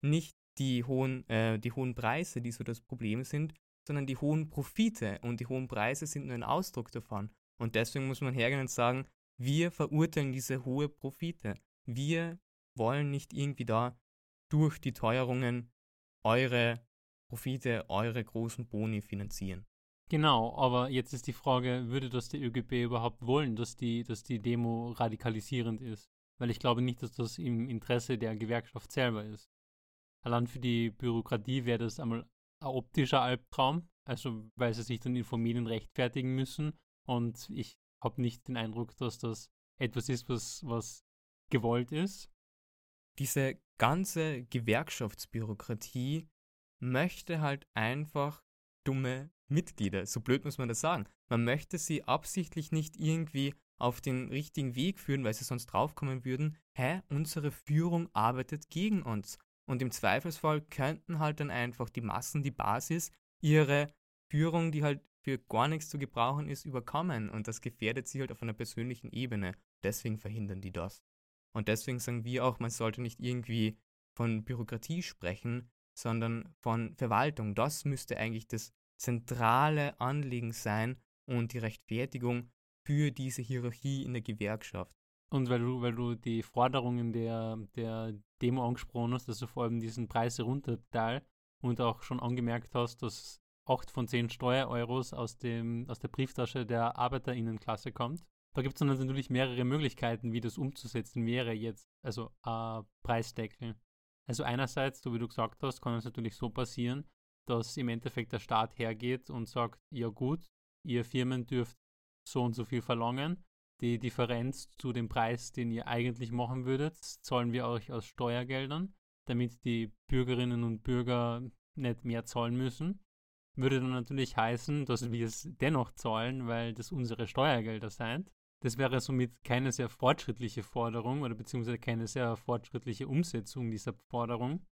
nicht die hohen, äh, die hohen Preise, die so das Problem sind, sondern die hohen Profite und die hohen Preise sind nur ein Ausdruck davon. Und deswegen muss man hergehen und sagen, wir verurteilen diese hohe Profite. Wir wollen nicht irgendwie da durch die Teuerungen eure Profite, eure großen Boni finanzieren. Genau, aber jetzt ist die Frage, würde das der ÖGB überhaupt wollen, dass die, dass die Demo radikalisierend ist? Weil ich glaube nicht, dass das im Interesse der Gewerkschaft selber ist. Allein für die Bürokratie wäre das einmal ein optischer Albtraum, also weil sie sich dann in Familien rechtfertigen müssen. Und ich habe nicht den Eindruck, dass das etwas ist, was, was gewollt ist. Diese ganze Gewerkschaftsbürokratie möchte halt einfach dumme Mitglieder. So blöd muss man das sagen. Man möchte sie absichtlich nicht irgendwie auf den richtigen Weg führen, weil sie sonst draufkommen würden, hä, unsere Führung arbeitet gegen uns. Und im Zweifelsfall könnten halt dann einfach die Massen, die Basis, ihre Führung, die halt für gar nichts zu gebrauchen ist, überkommen. Und das gefährdet sie halt auf einer persönlichen Ebene. Deswegen verhindern die das. Und deswegen sagen wir auch, man sollte nicht irgendwie von Bürokratie sprechen, sondern von Verwaltung. Das müsste eigentlich das zentrale Anliegen sein und die Rechtfertigung für diese Hierarchie in der Gewerkschaft. Und weil du, weil du die Forderungen der, der Demo angesprochen hast, also vor allem diesen Preise runterteil und auch schon angemerkt hast, dass 8 von 10 Steuereuros aus, dem, aus der Brieftasche der ArbeiterInnenklasse kommt. Da gibt es dann natürlich mehrere Möglichkeiten, wie das umzusetzen wäre jetzt, also äh, Preisdeckel. Also einerseits, so wie du gesagt hast, kann es natürlich so passieren, dass im Endeffekt der Staat hergeht und sagt, ja gut, ihr Firmen dürft so und so viel verlangen, die Differenz zu dem Preis, den ihr eigentlich machen würdet, zahlen wir euch aus Steuergeldern, damit die Bürgerinnen und Bürger nicht mehr zahlen müssen. Würde dann natürlich heißen, dass wir es dennoch zahlen, weil das unsere Steuergelder sind. Das wäre somit keine sehr fortschrittliche Forderung oder beziehungsweise keine sehr fortschrittliche Umsetzung dieser Forderung.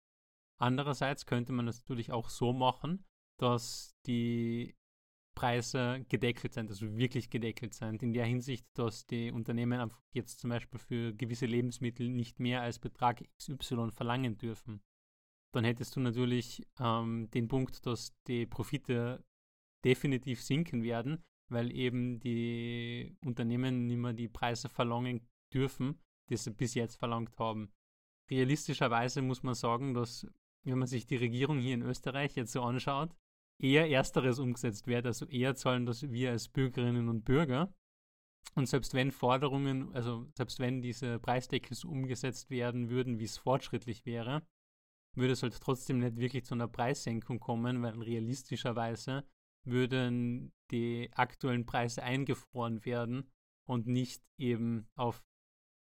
Andererseits könnte man es natürlich auch so machen, dass die Preise gedeckelt sind, also wirklich gedeckelt sind, in der Hinsicht, dass die Unternehmen jetzt zum Beispiel für gewisse Lebensmittel nicht mehr als Betrag XY verlangen dürfen. Dann hättest du natürlich ähm, den Punkt, dass die Profite definitiv sinken werden, weil eben die Unternehmen nicht mehr die Preise verlangen dürfen, die sie bis jetzt verlangt haben. Realistischerweise muss man sagen, dass wenn man sich die Regierung hier in Österreich jetzt so anschaut, eher Ersteres umgesetzt wird, also eher zahlen das wir als Bürgerinnen und Bürger. Und selbst wenn Forderungen, also selbst wenn diese Preisdeckel so umgesetzt werden würden, wie es fortschrittlich wäre, würde es halt trotzdem nicht wirklich zu einer Preissenkung kommen, weil realistischerweise würden die aktuellen Preise eingefroren werden und nicht eben auf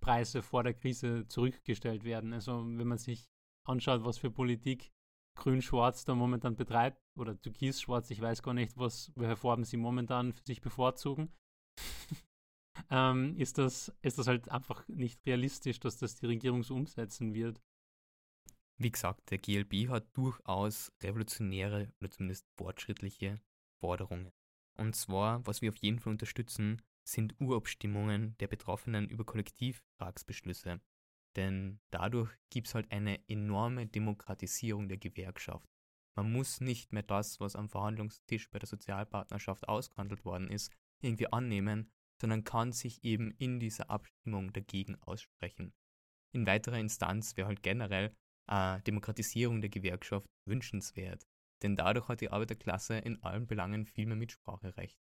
Preise vor der Krise zurückgestellt werden. Also wenn man sich anschaut, was für Politik Grün-Schwarz da momentan betreibt, oder Türkis-Schwarz, ich weiß gar nicht, was, welche Farben sie momentan für sich bevorzugen. ähm, ist, das, ist das halt einfach nicht realistisch, dass das die Regierung so umsetzen wird. Wie gesagt, der GLB hat durchaus revolutionäre oder zumindest fortschrittliche Forderungen. Und zwar, was wir auf jeden Fall unterstützen, sind Urabstimmungen der Betroffenen über Kollektivratsbeschlüsse. Denn dadurch gibt es halt eine enorme Demokratisierung der Gewerkschaft. Man muss nicht mehr das, was am Verhandlungstisch bei der Sozialpartnerschaft ausgehandelt worden ist, irgendwie annehmen, sondern kann sich eben in dieser Abstimmung dagegen aussprechen. In weiterer Instanz wäre halt generell eine Demokratisierung der Gewerkschaft wünschenswert, denn dadurch hat die Arbeiterklasse in allen Belangen viel mehr Mitspracherecht.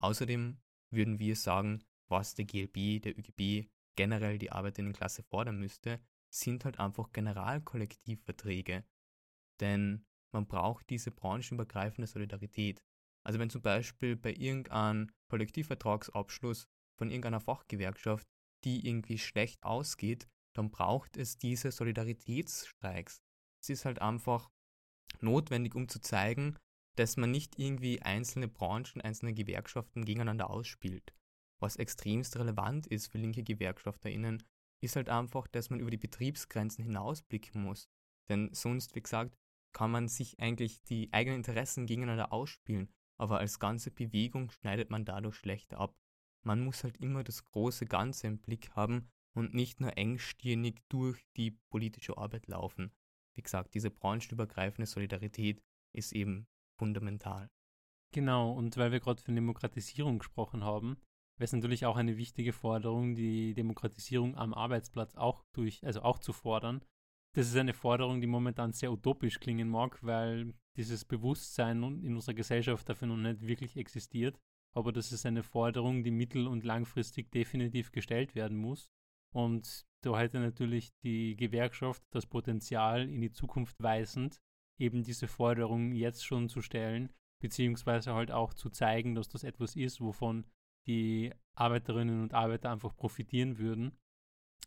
Außerdem würden wir sagen, was der GLB, der ÖGB, generell die Arbeiterinnenklasse fordern müsste, sind halt einfach Generalkollektivverträge. Denn man braucht diese branchenübergreifende Solidarität. Also wenn zum Beispiel bei irgendeinem Kollektivvertragsabschluss von irgendeiner Fachgewerkschaft die irgendwie schlecht ausgeht, dann braucht es diese Solidaritätsstreiks. Es ist halt einfach notwendig, um zu zeigen, dass man nicht irgendwie einzelne Branchen, einzelne Gewerkschaften gegeneinander ausspielt. Was extremst relevant ist für linke GewerkschafterInnen, ist halt einfach, dass man über die Betriebsgrenzen hinausblicken muss. Denn sonst, wie gesagt, kann man sich eigentlich die eigenen Interessen gegeneinander ausspielen, aber als ganze Bewegung schneidet man dadurch schlechter ab. Man muss halt immer das große Ganze im Blick haben und nicht nur engstirnig durch die politische Arbeit laufen. Wie gesagt, diese branchenübergreifende Solidarität ist eben fundamental. Genau, und weil wir gerade von Demokratisierung gesprochen haben, wäre es natürlich auch eine wichtige Forderung, die Demokratisierung am Arbeitsplatz auch durch, also auch zu fordern. Das ist eine Forderung, die momentan sehr utopisch klingen mag, weil dieses Bewusstsein in unserer Gesellschaft dafür noch nicht wirklich existiert. Aber das ist eine Forderung, die mittel- und langfristig definitiv gestellt werden muss. Und da hätte natürlich die Gewerkschaft das Potenzial, in die Zukunft weisend eben diese Forderung jetzt schon zu stellen, beziehungsweise halt auch zu zeigen, dass das etwas ist, wovon die Arbeiterinnen und Arbeiter einfach profitieren würden,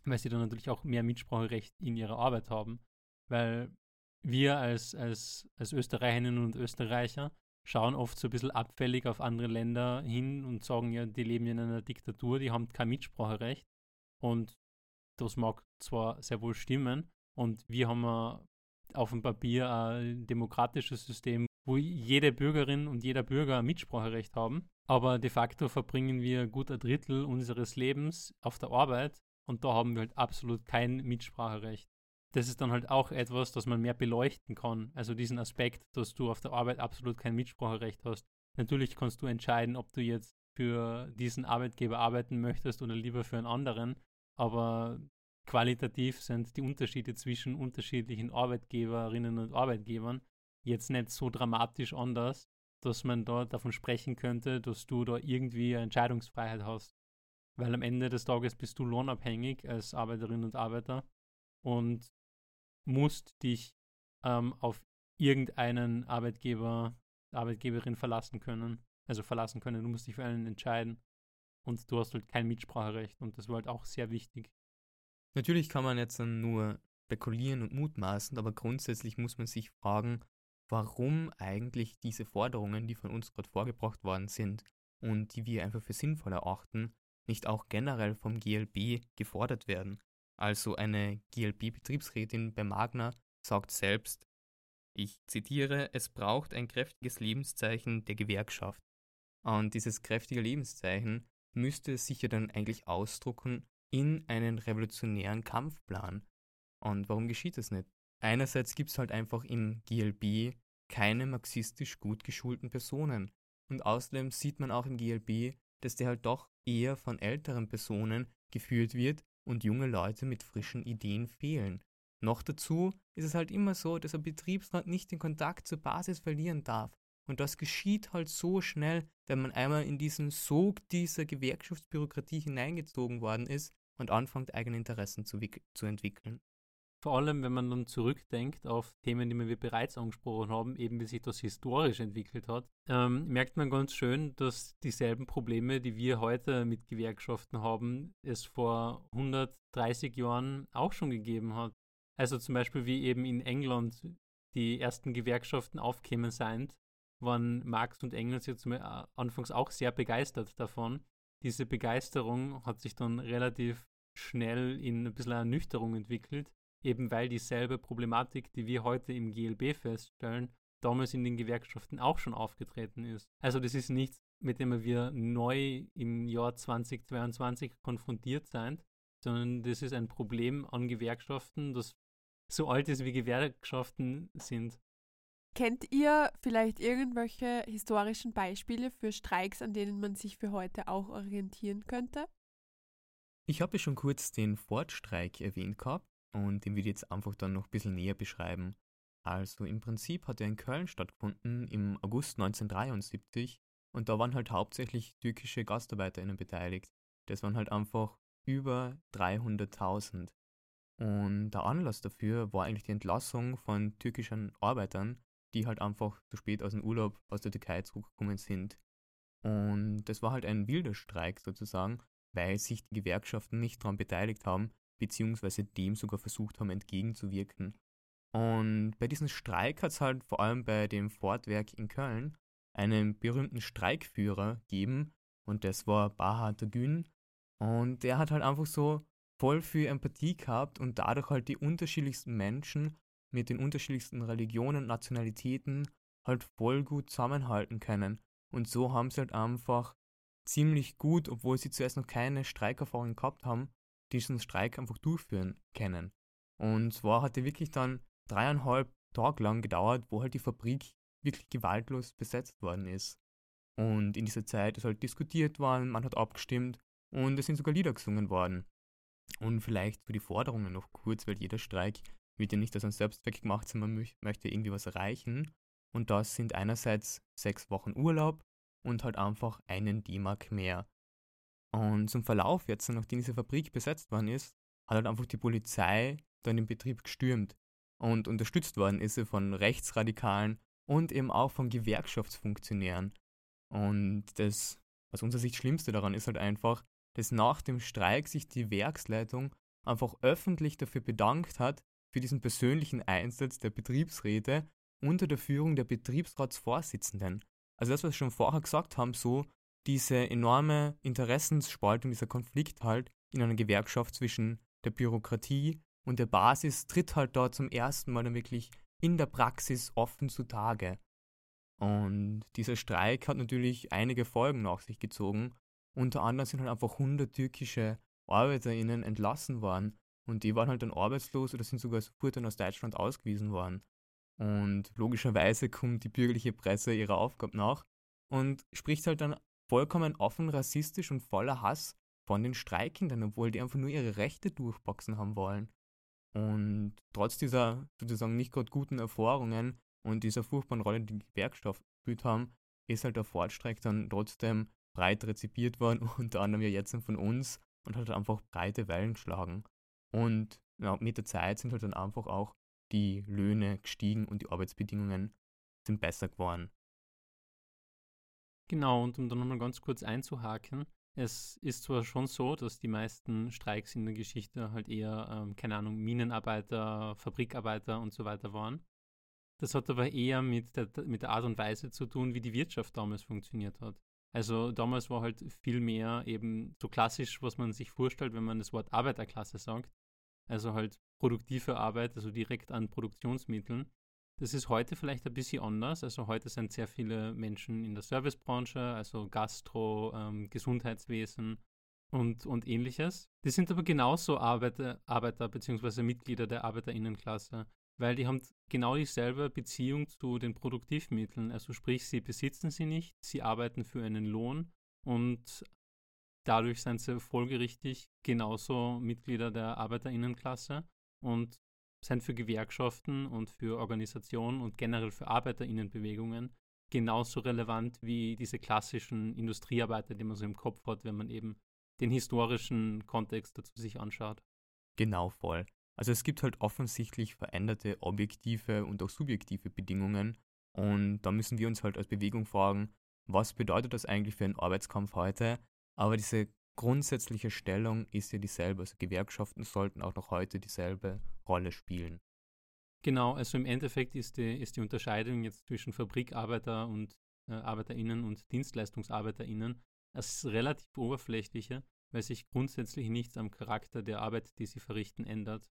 weil sie dann natürlich auch mehr Mitspracherecht in ihrer Arbeit haben. Weil wir als, als, als Österreicherinnen und Österreicher schauen oft so ein bisschen abfällig auf andere Länder hin und sagen, ja, die leben in einer Diktatur, die haben kein Mitspracherecht. Und das mag zwar sehr wohl stimmen, und wir haben auf dem Papier ein demokratisches System, wo jede Bürgerin und jeder Bürger ein Mitspracherecht haben. Aber de facto verbringen wir gut ein Drittel unseres Lebens auf der Arbeit und da haben wir halt absolut kein Mitspracherecht. Das ist dann halt auch etwas, das man mehr beleuchten kann. Also diesen Aspekt, dass du auf der Arbeit absolut kein Mitspracherecht hast. Natürlich kannst du entscheiden, ob du jetzt für diesen Arbeitgeber arbeiten möchtest oder lieber für einen anderen. Aber qualitativ sind die Unterschiede zwischen unterschiedlichen Arbeitgeberinnen und Arbeitgebern jetzt nicht so dramatisch anders, dass man da davon sprechen könnte, dass du da irgendwie eine Entscheidungsfreiheit hast. Weil am Ende des Tages bist du lohnabhängig als Arbeiterin und Arbeiter und musst dich ähm, auf irgendeinen Arbeitgeber, Arbeitgeberin verlassen können. Also verlassen können, du musst dich für einen entscheiden. Und du hast halt kein Mitspracherecht und das war halt auch sehr wichtig Natürlich kann man jetzt dann nur spekulieren und mutmaßen, aber grundsätzlich muss man sich fragen, warum eigentlich diese Forderungen, die von uns gerade vorgebracht worden sind und die wir einfach für sinnvoll erachten, nicht auch generell vom GLB gefordert werden. Also eine GLB-Betriebsrätin bei Magna sagt selbst, ich zitiere, es braucht ein kräftiges Lebenszeichen der Gewerkschaft. Und dieses kräftige Lebenszeichen müsste sich ja dann eigentlich ausdrucken in einen revolutionären Kampfplan. Und warum geschieht das nicht? Einerseits gibt es halt einfach im GLB keine marxistisch gut geschulten Personen. Und außerdem sieht man auch im GLB, dass der halt doch eher von älteren Personen geführt wird und junge Leute mit frischen Ideen fehlen. Noch dazu ist es halt immer so, dass ein Betriebsrat nicht den Kontakt zur Basis verlieren darf. Und das geschieht halt so schnell, wenn man einmal in diesen Sog dieser Gewerkschaftsbürokratie hineingezogen worden ist, und anfängt, eigene Interessen zu, zu entwickeln. Vor allem, wenn man dann zurückdenkt auf Themen, die wir bereits angesprochen haben, eben wie sich das historisch entwickelt hat, ähm, merkt man ganz schön, dass dieselben Probleme, die wir heute mit Gewerkschaften haben, es vor 130 Jahren auch schon gegeben hat. Also zum Beispiel wie eben in England die ersten Gewerkschaften aufkämen sind, waren Marx und Engels jetzt anfangs auch sehr begeistert davon, diese Begeisterung hat sich dann relativ schnell in ein bisschen Ernüchterung entwickelt, eben weil dieselbe Problematik, die wir heute im GLB feststellen, damals in den Gewerkschaften auch schon aufgetreten ist. Also das ist nichts, mit dem wir neu im Jahr 2022 konfrontiert sind, sondern das ist ein Problem an Gewerkschaften, das so alt ist wie Gewerkschaften sind. Kennt ihr vielleicht irgendwelche historischen Beispiele für Streiks, an denen man sich für heute auch orientieren könnte? Ich habe ja schon kurz den Ford-Streik erwähnt gehabt und den würde ich jetzt einfach dann noch ein bisschen näher beschreiben. Also im Prinzip hat er in Köln stattgefunden im August 1973 und da waren halt hauptsächlich türkische GastarbeiterInnen beteiligt. Das waren halt einfach über 300.000. Und der Anlass dafür war eigentlich die Entlassung von türkischen Arbeitern, die halt einfach zu spät aus dem Urlaub aus der Türkei zurückgekommen sind. Und das war halt ein wilder Streik sozusagen, weil sich die Gewerkschaften nicht daran beteiligt haben, beziehungsweise dem sogar versucht haben, entgegenzuwirken. Und bei diesem Streik hat es halt vor allem bei dem Fordwerk in Köln einen berühmten Streikführer gegeben und das war Bahadır Gün. Und der hat halt einfach so voll viel Empathie gehabt und dadurch halt die unterschiedlichsten Menschen mit den unterschiedlichsten Religionen, und Nationalitäten halt voll gut zusammenhalten können. Und so haben sie halt einfach ziemlich gut, obwohl sie zuerst noch keine Streikerfahrung gehabt haben, diesen Streik einfach durchführen können. Und zwar hat er wirklich dann dreieinhalb Tage lang gedauert, wo halt die Fabrik wirklich gewaltlos besetzt worden ist. Und in dieser Zeit ist halt diskutiert worden, man hat abgestimmt und es sind sogar Lieder gesungen worden. Und vielleicht für die Forderungen noch kurz, weil jeder Streik wird ja nicht als ein Selbstzweck gemacht, sondern man möchte irgendwie was erreichen. Und das sind einerseits sechs Wochen Urlaub und halt einfach einen D-Mark mehr. Und zum Verlauf jetzt, nachdem diese Fabrik besetzt worden ist, hat halt einfach die Polizei dann den Betrieb gestürmt. Und unterstützt worden ist sie von Rechtsradikalen und eben auch von Gewerkschaftsfunktionären. Und das aus unserer Sicht Schlimmste daran ist halt einfach, dass nach dem Streik sich die Werksleitung einfach öffentlich dafür bedankt hat, für diesen persönlichen Einsatz der Betriebsräte unter der Führung der Betriebsratsvorsitzenden. Also das, was wir schon vorher gesagt haben, so diese enorme Interessensspaltung, dieser Konflikt halt in einer Gewerkschaft zwischen der Bürokratie und der Basis tritt halt dort zum ersten Mal dann wirklich in der Praxis offen zutage. Und dieser Streik hat natürlich einige Folgen nach sich gezogen. Unter anderem sind halt einfach 100 türkische ArbeiterInnen entlassen worden. Und die waren halt dann arbeitslos oder sind sogar sofort dann aus Deutschland ausgewiesen worden. Und logischerweise kommt die bürgerliche Presse ihrer Aufgabe nach und spricht halt dann vollkommen offen rassistisch und voller Hass von den Streikenden, obwohl die einfach nur ihre Rechte durchboxen haben wollen. Und trotz dieser sozusagen nicht gerade guten Erfahrungen und dieser furchtbaren Rolle, die die Gewerkschaft gespielt haben, ist halt der Fortstreik dann trotzdem breit rezipiert worden, unter anderem ja jetzt von uns und hat einfach breite Wellen geschlagen. Und ja, mit der Zeit sind halt dann einfach auch die Löhne gestiegen und die Arbeitsbedingungen sind besser geworden. Genau, und um dann nochmal ganz kurz einzuhaken, es ist zwar schon so, dass die meisten Streiks in der Geschichte halt eher, ähm, keine Ahnung, Minenarbeiter, Fabrikarbeiter und so weiter waren. Das hat aber eher mit der, mit der Art und Weise zu tun, wie die Wirtschaft damals funktioniert hat. Also damals war halt viel mehr eben so klassisch, was man sich vorstellt, wenn man das Wort Arbeiterklasse sagt. Also halt produktive Arbeit, also direkt an Produktionsmitteln. Das ist heute vielleicht ein bisschen anders. Also heute sind sehr viele Menschen in der Servicebranche, also Gastro, ähm, Gesundheitswesen und, und ähnliches. Die sind aber genauso Arbeiter, Arbeiter bzw. Mitglieder der Arbeiterinnenklasse, weil die haben genau dieselbe Beziehung zu den Produktivmitteln. Also sprich, sie besitzen sie nicht, sie arbeiten für einen Lohn und dadurch sind sie folgerichtig genauso Mitglieder der Arbeiterinnenklasse und sind für Gewerkschaften und für Organisationen und generell für Arbeiterinnenbewegungen genauso relevant wie diese klassischen Industriearbeiter, die man so im Kopf hat, wenn man eben den historischen Kontext dazu sich anschaut. Genau voll. Also es gibt halt offensichtlich veränderte objektive und auch subjektive Bedingungen und da müssen wir uns halt als Bewegung fragen, was bedeutet das eigentlich für einen Arbeitskampf heute? Aber diese grundsätzliche Stellung ist ja dieselbe. Also Gewerkschaften sollten auch noch heute dieselbe Rolle spielen. Genau, also im Endeffekt ist die, ist die Unterscheidung jetzt zwischen Fabrikarbeiter und äh, ArbeiterInnen und Dienstleistungsarbeiterinnen das relativ oberflächliche, weil sich grundsätzlich nichts am Charakter der Arbeit, die sie verrichten, ändert.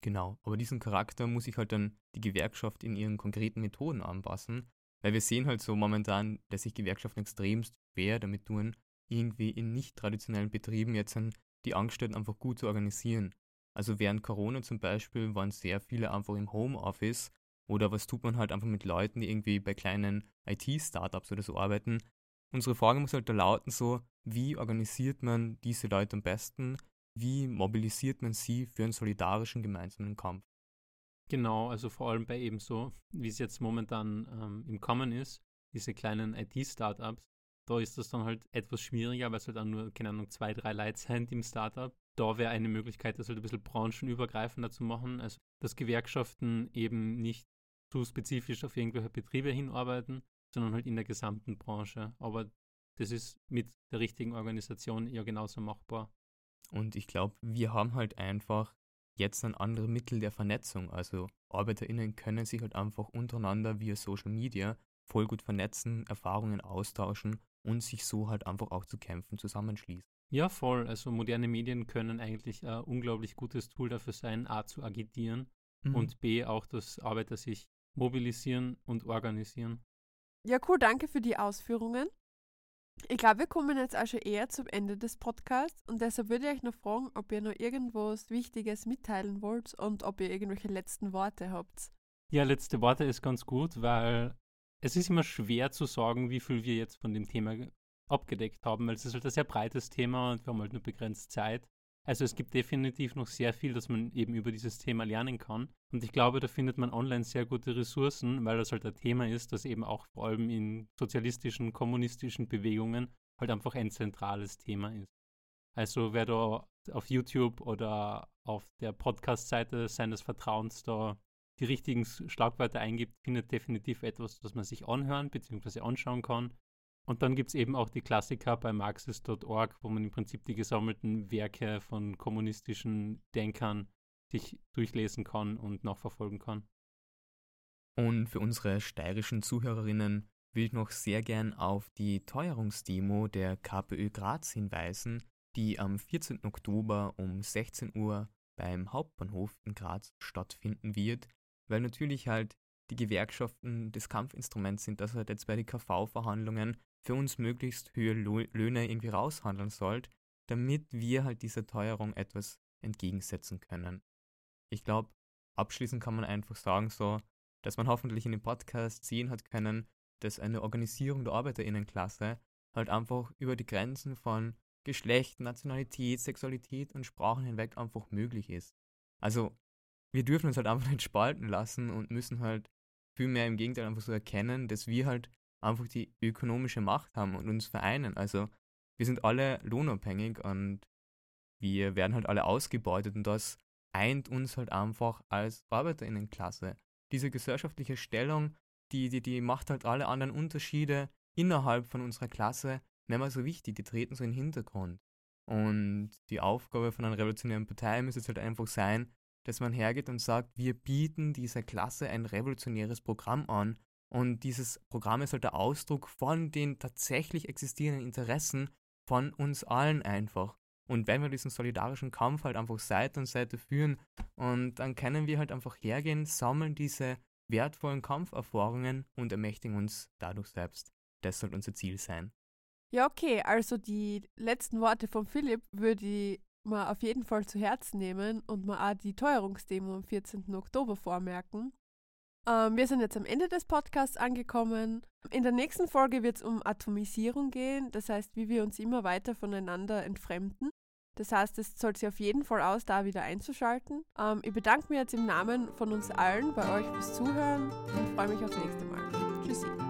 Genau, aber diesen Charakter muss sich halt dann die Gewerkschaft in ihren konkreten Methoden anpassen, weil wir sehen halt so momentan, dass sich Gewerkschaften extremst schwer damit tun, irgendwie in nicht traditionellen Betrieben jetzt die Angestellten einfach gut zu organisieren. Also während Corona zum Beispiel waren sehr viele einfach im Homeoffice oder was tut man halt einfach mit Leuten, die irgendwie bei kleinen IT-Startups oder so arbeiten. Unsere Frage muss halt da lauten so, wie organisiert man diese Leute am besten? Wie mobilisiert man sie für einen solidarischen gemeinsamen Kampf? Genau, also vor allem bei eben so, wie es jetzt momentan ähm, im Kommen ist, diese kleinen IT-Startups, da ist das dann halt etwas schwieriger, weil es halt dann nur, keine Ahnung, zwei, drei Leute sind im Startup. Da wäre eine Möglichkeit, das halt ein bisschen branchenübergreifender zu machen. Also, dass Gewerkschaften eben nicht zu spezifisch auf irgendwelche Betriebe hinarbeiten, sondern halt in der gesamten Branche. Aber das ist mit der richtigen Organisation ja genauso machbar. Und ich glaube, wir haben halt einfach jetzt ein anderes Mittel der Vernetzung. Also ArbeiterInnen können sich halt einfach untereinander via Social Media voll gut vernetzen, Erfahrungen austauschen und sich so halt einfach auch zu kämpfen zusammenschließen. Ja, voll. Also moderne Medien können eigentlich ein unglaublich gutes Tool dafür sein, A zu agitieren mhm. und B auch, dass Arbeiter sich mobilisieren und organisieren. Ja, cool, danke für die Ausführungen. Ich glaube, wir kommen jetzt auch schon eher zum Ende des Podcasts und deshalb würde ich euch noch fragen, ob ihr noch irgendwas Wichtiges mitteilen wollt und ob ihr irgendwelche letzten Worte habt. Ja, letzte Worte ist ganz gut, weil es ist immer schwer zu sagen, wie viel wir jetzt von dem Thema abgedeckt haben, weil es ist halt ein sehr breites Thema und wir haben halt nur begrenzt Zeit. Also es gibt definitiv noch sehr viel, das man eben über dieses Thema lernen kann. Und ich glaube, da findet man online sehr gute Ressourcen, weil das halt ein Thema ist, das eben auch vor allem in sozialistischen, kommunistischen Bewegungen halt einfach ein zentrales Thema ist. Also wer da auf YouTube oder auf der Podcast-Seite seines Vertrauens da die richtigen Schlagwörter eingibt, findet definitiv etwas, das man sich anhören bzw. anschauen kann. Und dann gibt es eben auch die Klassiker bei marxist.org, wo man im Prinzip die gesammelten Werke von kommunistischen Denkern sich durchlesen kann und nachverfolgen kann. Und für unsere steirischen Zuhörerinnen will ich noch sehr gern auf die Teuerungsdemo der KPÖ Graz hinweisen, die am 14. Oktober um 16 Uhr beim Hauptbahnhof in Graz stattfinden wird weil natürlich halt die Gewerkschaften das Kampfinstrument sind, das halt jetzt bei den KV-Verhandlungen für uns möglichst höhere Löhne irgendwie raushandeln sollte, damit wir halt dieser Teuerung etwas entgegensetzen können. Ich glaube, abschließend kann man einfach sagen, so, dass man hoffentlich in dem Podcast sehen hat können, dass eine Organisierung der Arbeiterinnenklasse halt einfach über die Grenzen von Geschlecht, Nationalität, Sexualität und Sprachen hinweg einfach möglich ist. Also wir dürfen uns halt einfach nicht spalten lassen und müssen halt vielmehr im Gegenteil einfach so erkennen, dass wir halt einfach die ökonomische Macht haben und uns vereinen. Also wir sind alle lohnabhängig und wir werden halt alle ausgebeutet und das eint uns halt einfach als Arbeiterinnenklasse. Diese gesellschaftliche Stellung, die, die, die macht halt alle anderen Unterschiede innerhalb von unserer Klasse nicht mehr so wichtig, die treten so in den Hintergrund. Und die Aufgabe von einer revolutionären Partei muss jetzt halt einfach sein, dass man hergeht und sagt, wir bieten dieser Klasse ein revolutionäres Programm an. Und dieses Programm ist halt der Ausdruck von den tatsächlich existierenden Interessen von uns allen einfach. Und wenn wir diesen solidarischen Kampf halt einfach Seite an Seite führen und dann können wir halt einfach hergehen, sammeln diese wertvollen Kampferfahrungen und ermächtigen uns dadurch selbst. Das soll unser Ziel sein. Ja, okay, also die letzten Worte von Philipp würde ich mal auf jeden Fall zu Herzen nehmen und mal auch die Teuerungsdemo am 14. Oktober vormerken. Ähm, wir sind jetzt am Ende des Podcasts angekommen. In der nächsten Folge wird es um Atomisierung gehen, das heißt, wie wir uns immer weiter voneinander entfremden. Das heißt, es zahlt sich auf jeden Fall aus, da wieder einzuschalten. Ähm, ich bedanke mich jetzt im Namen von uns allen bei euch fürs Zuhören und freue mich aufs nächste Mal. Tschüssi.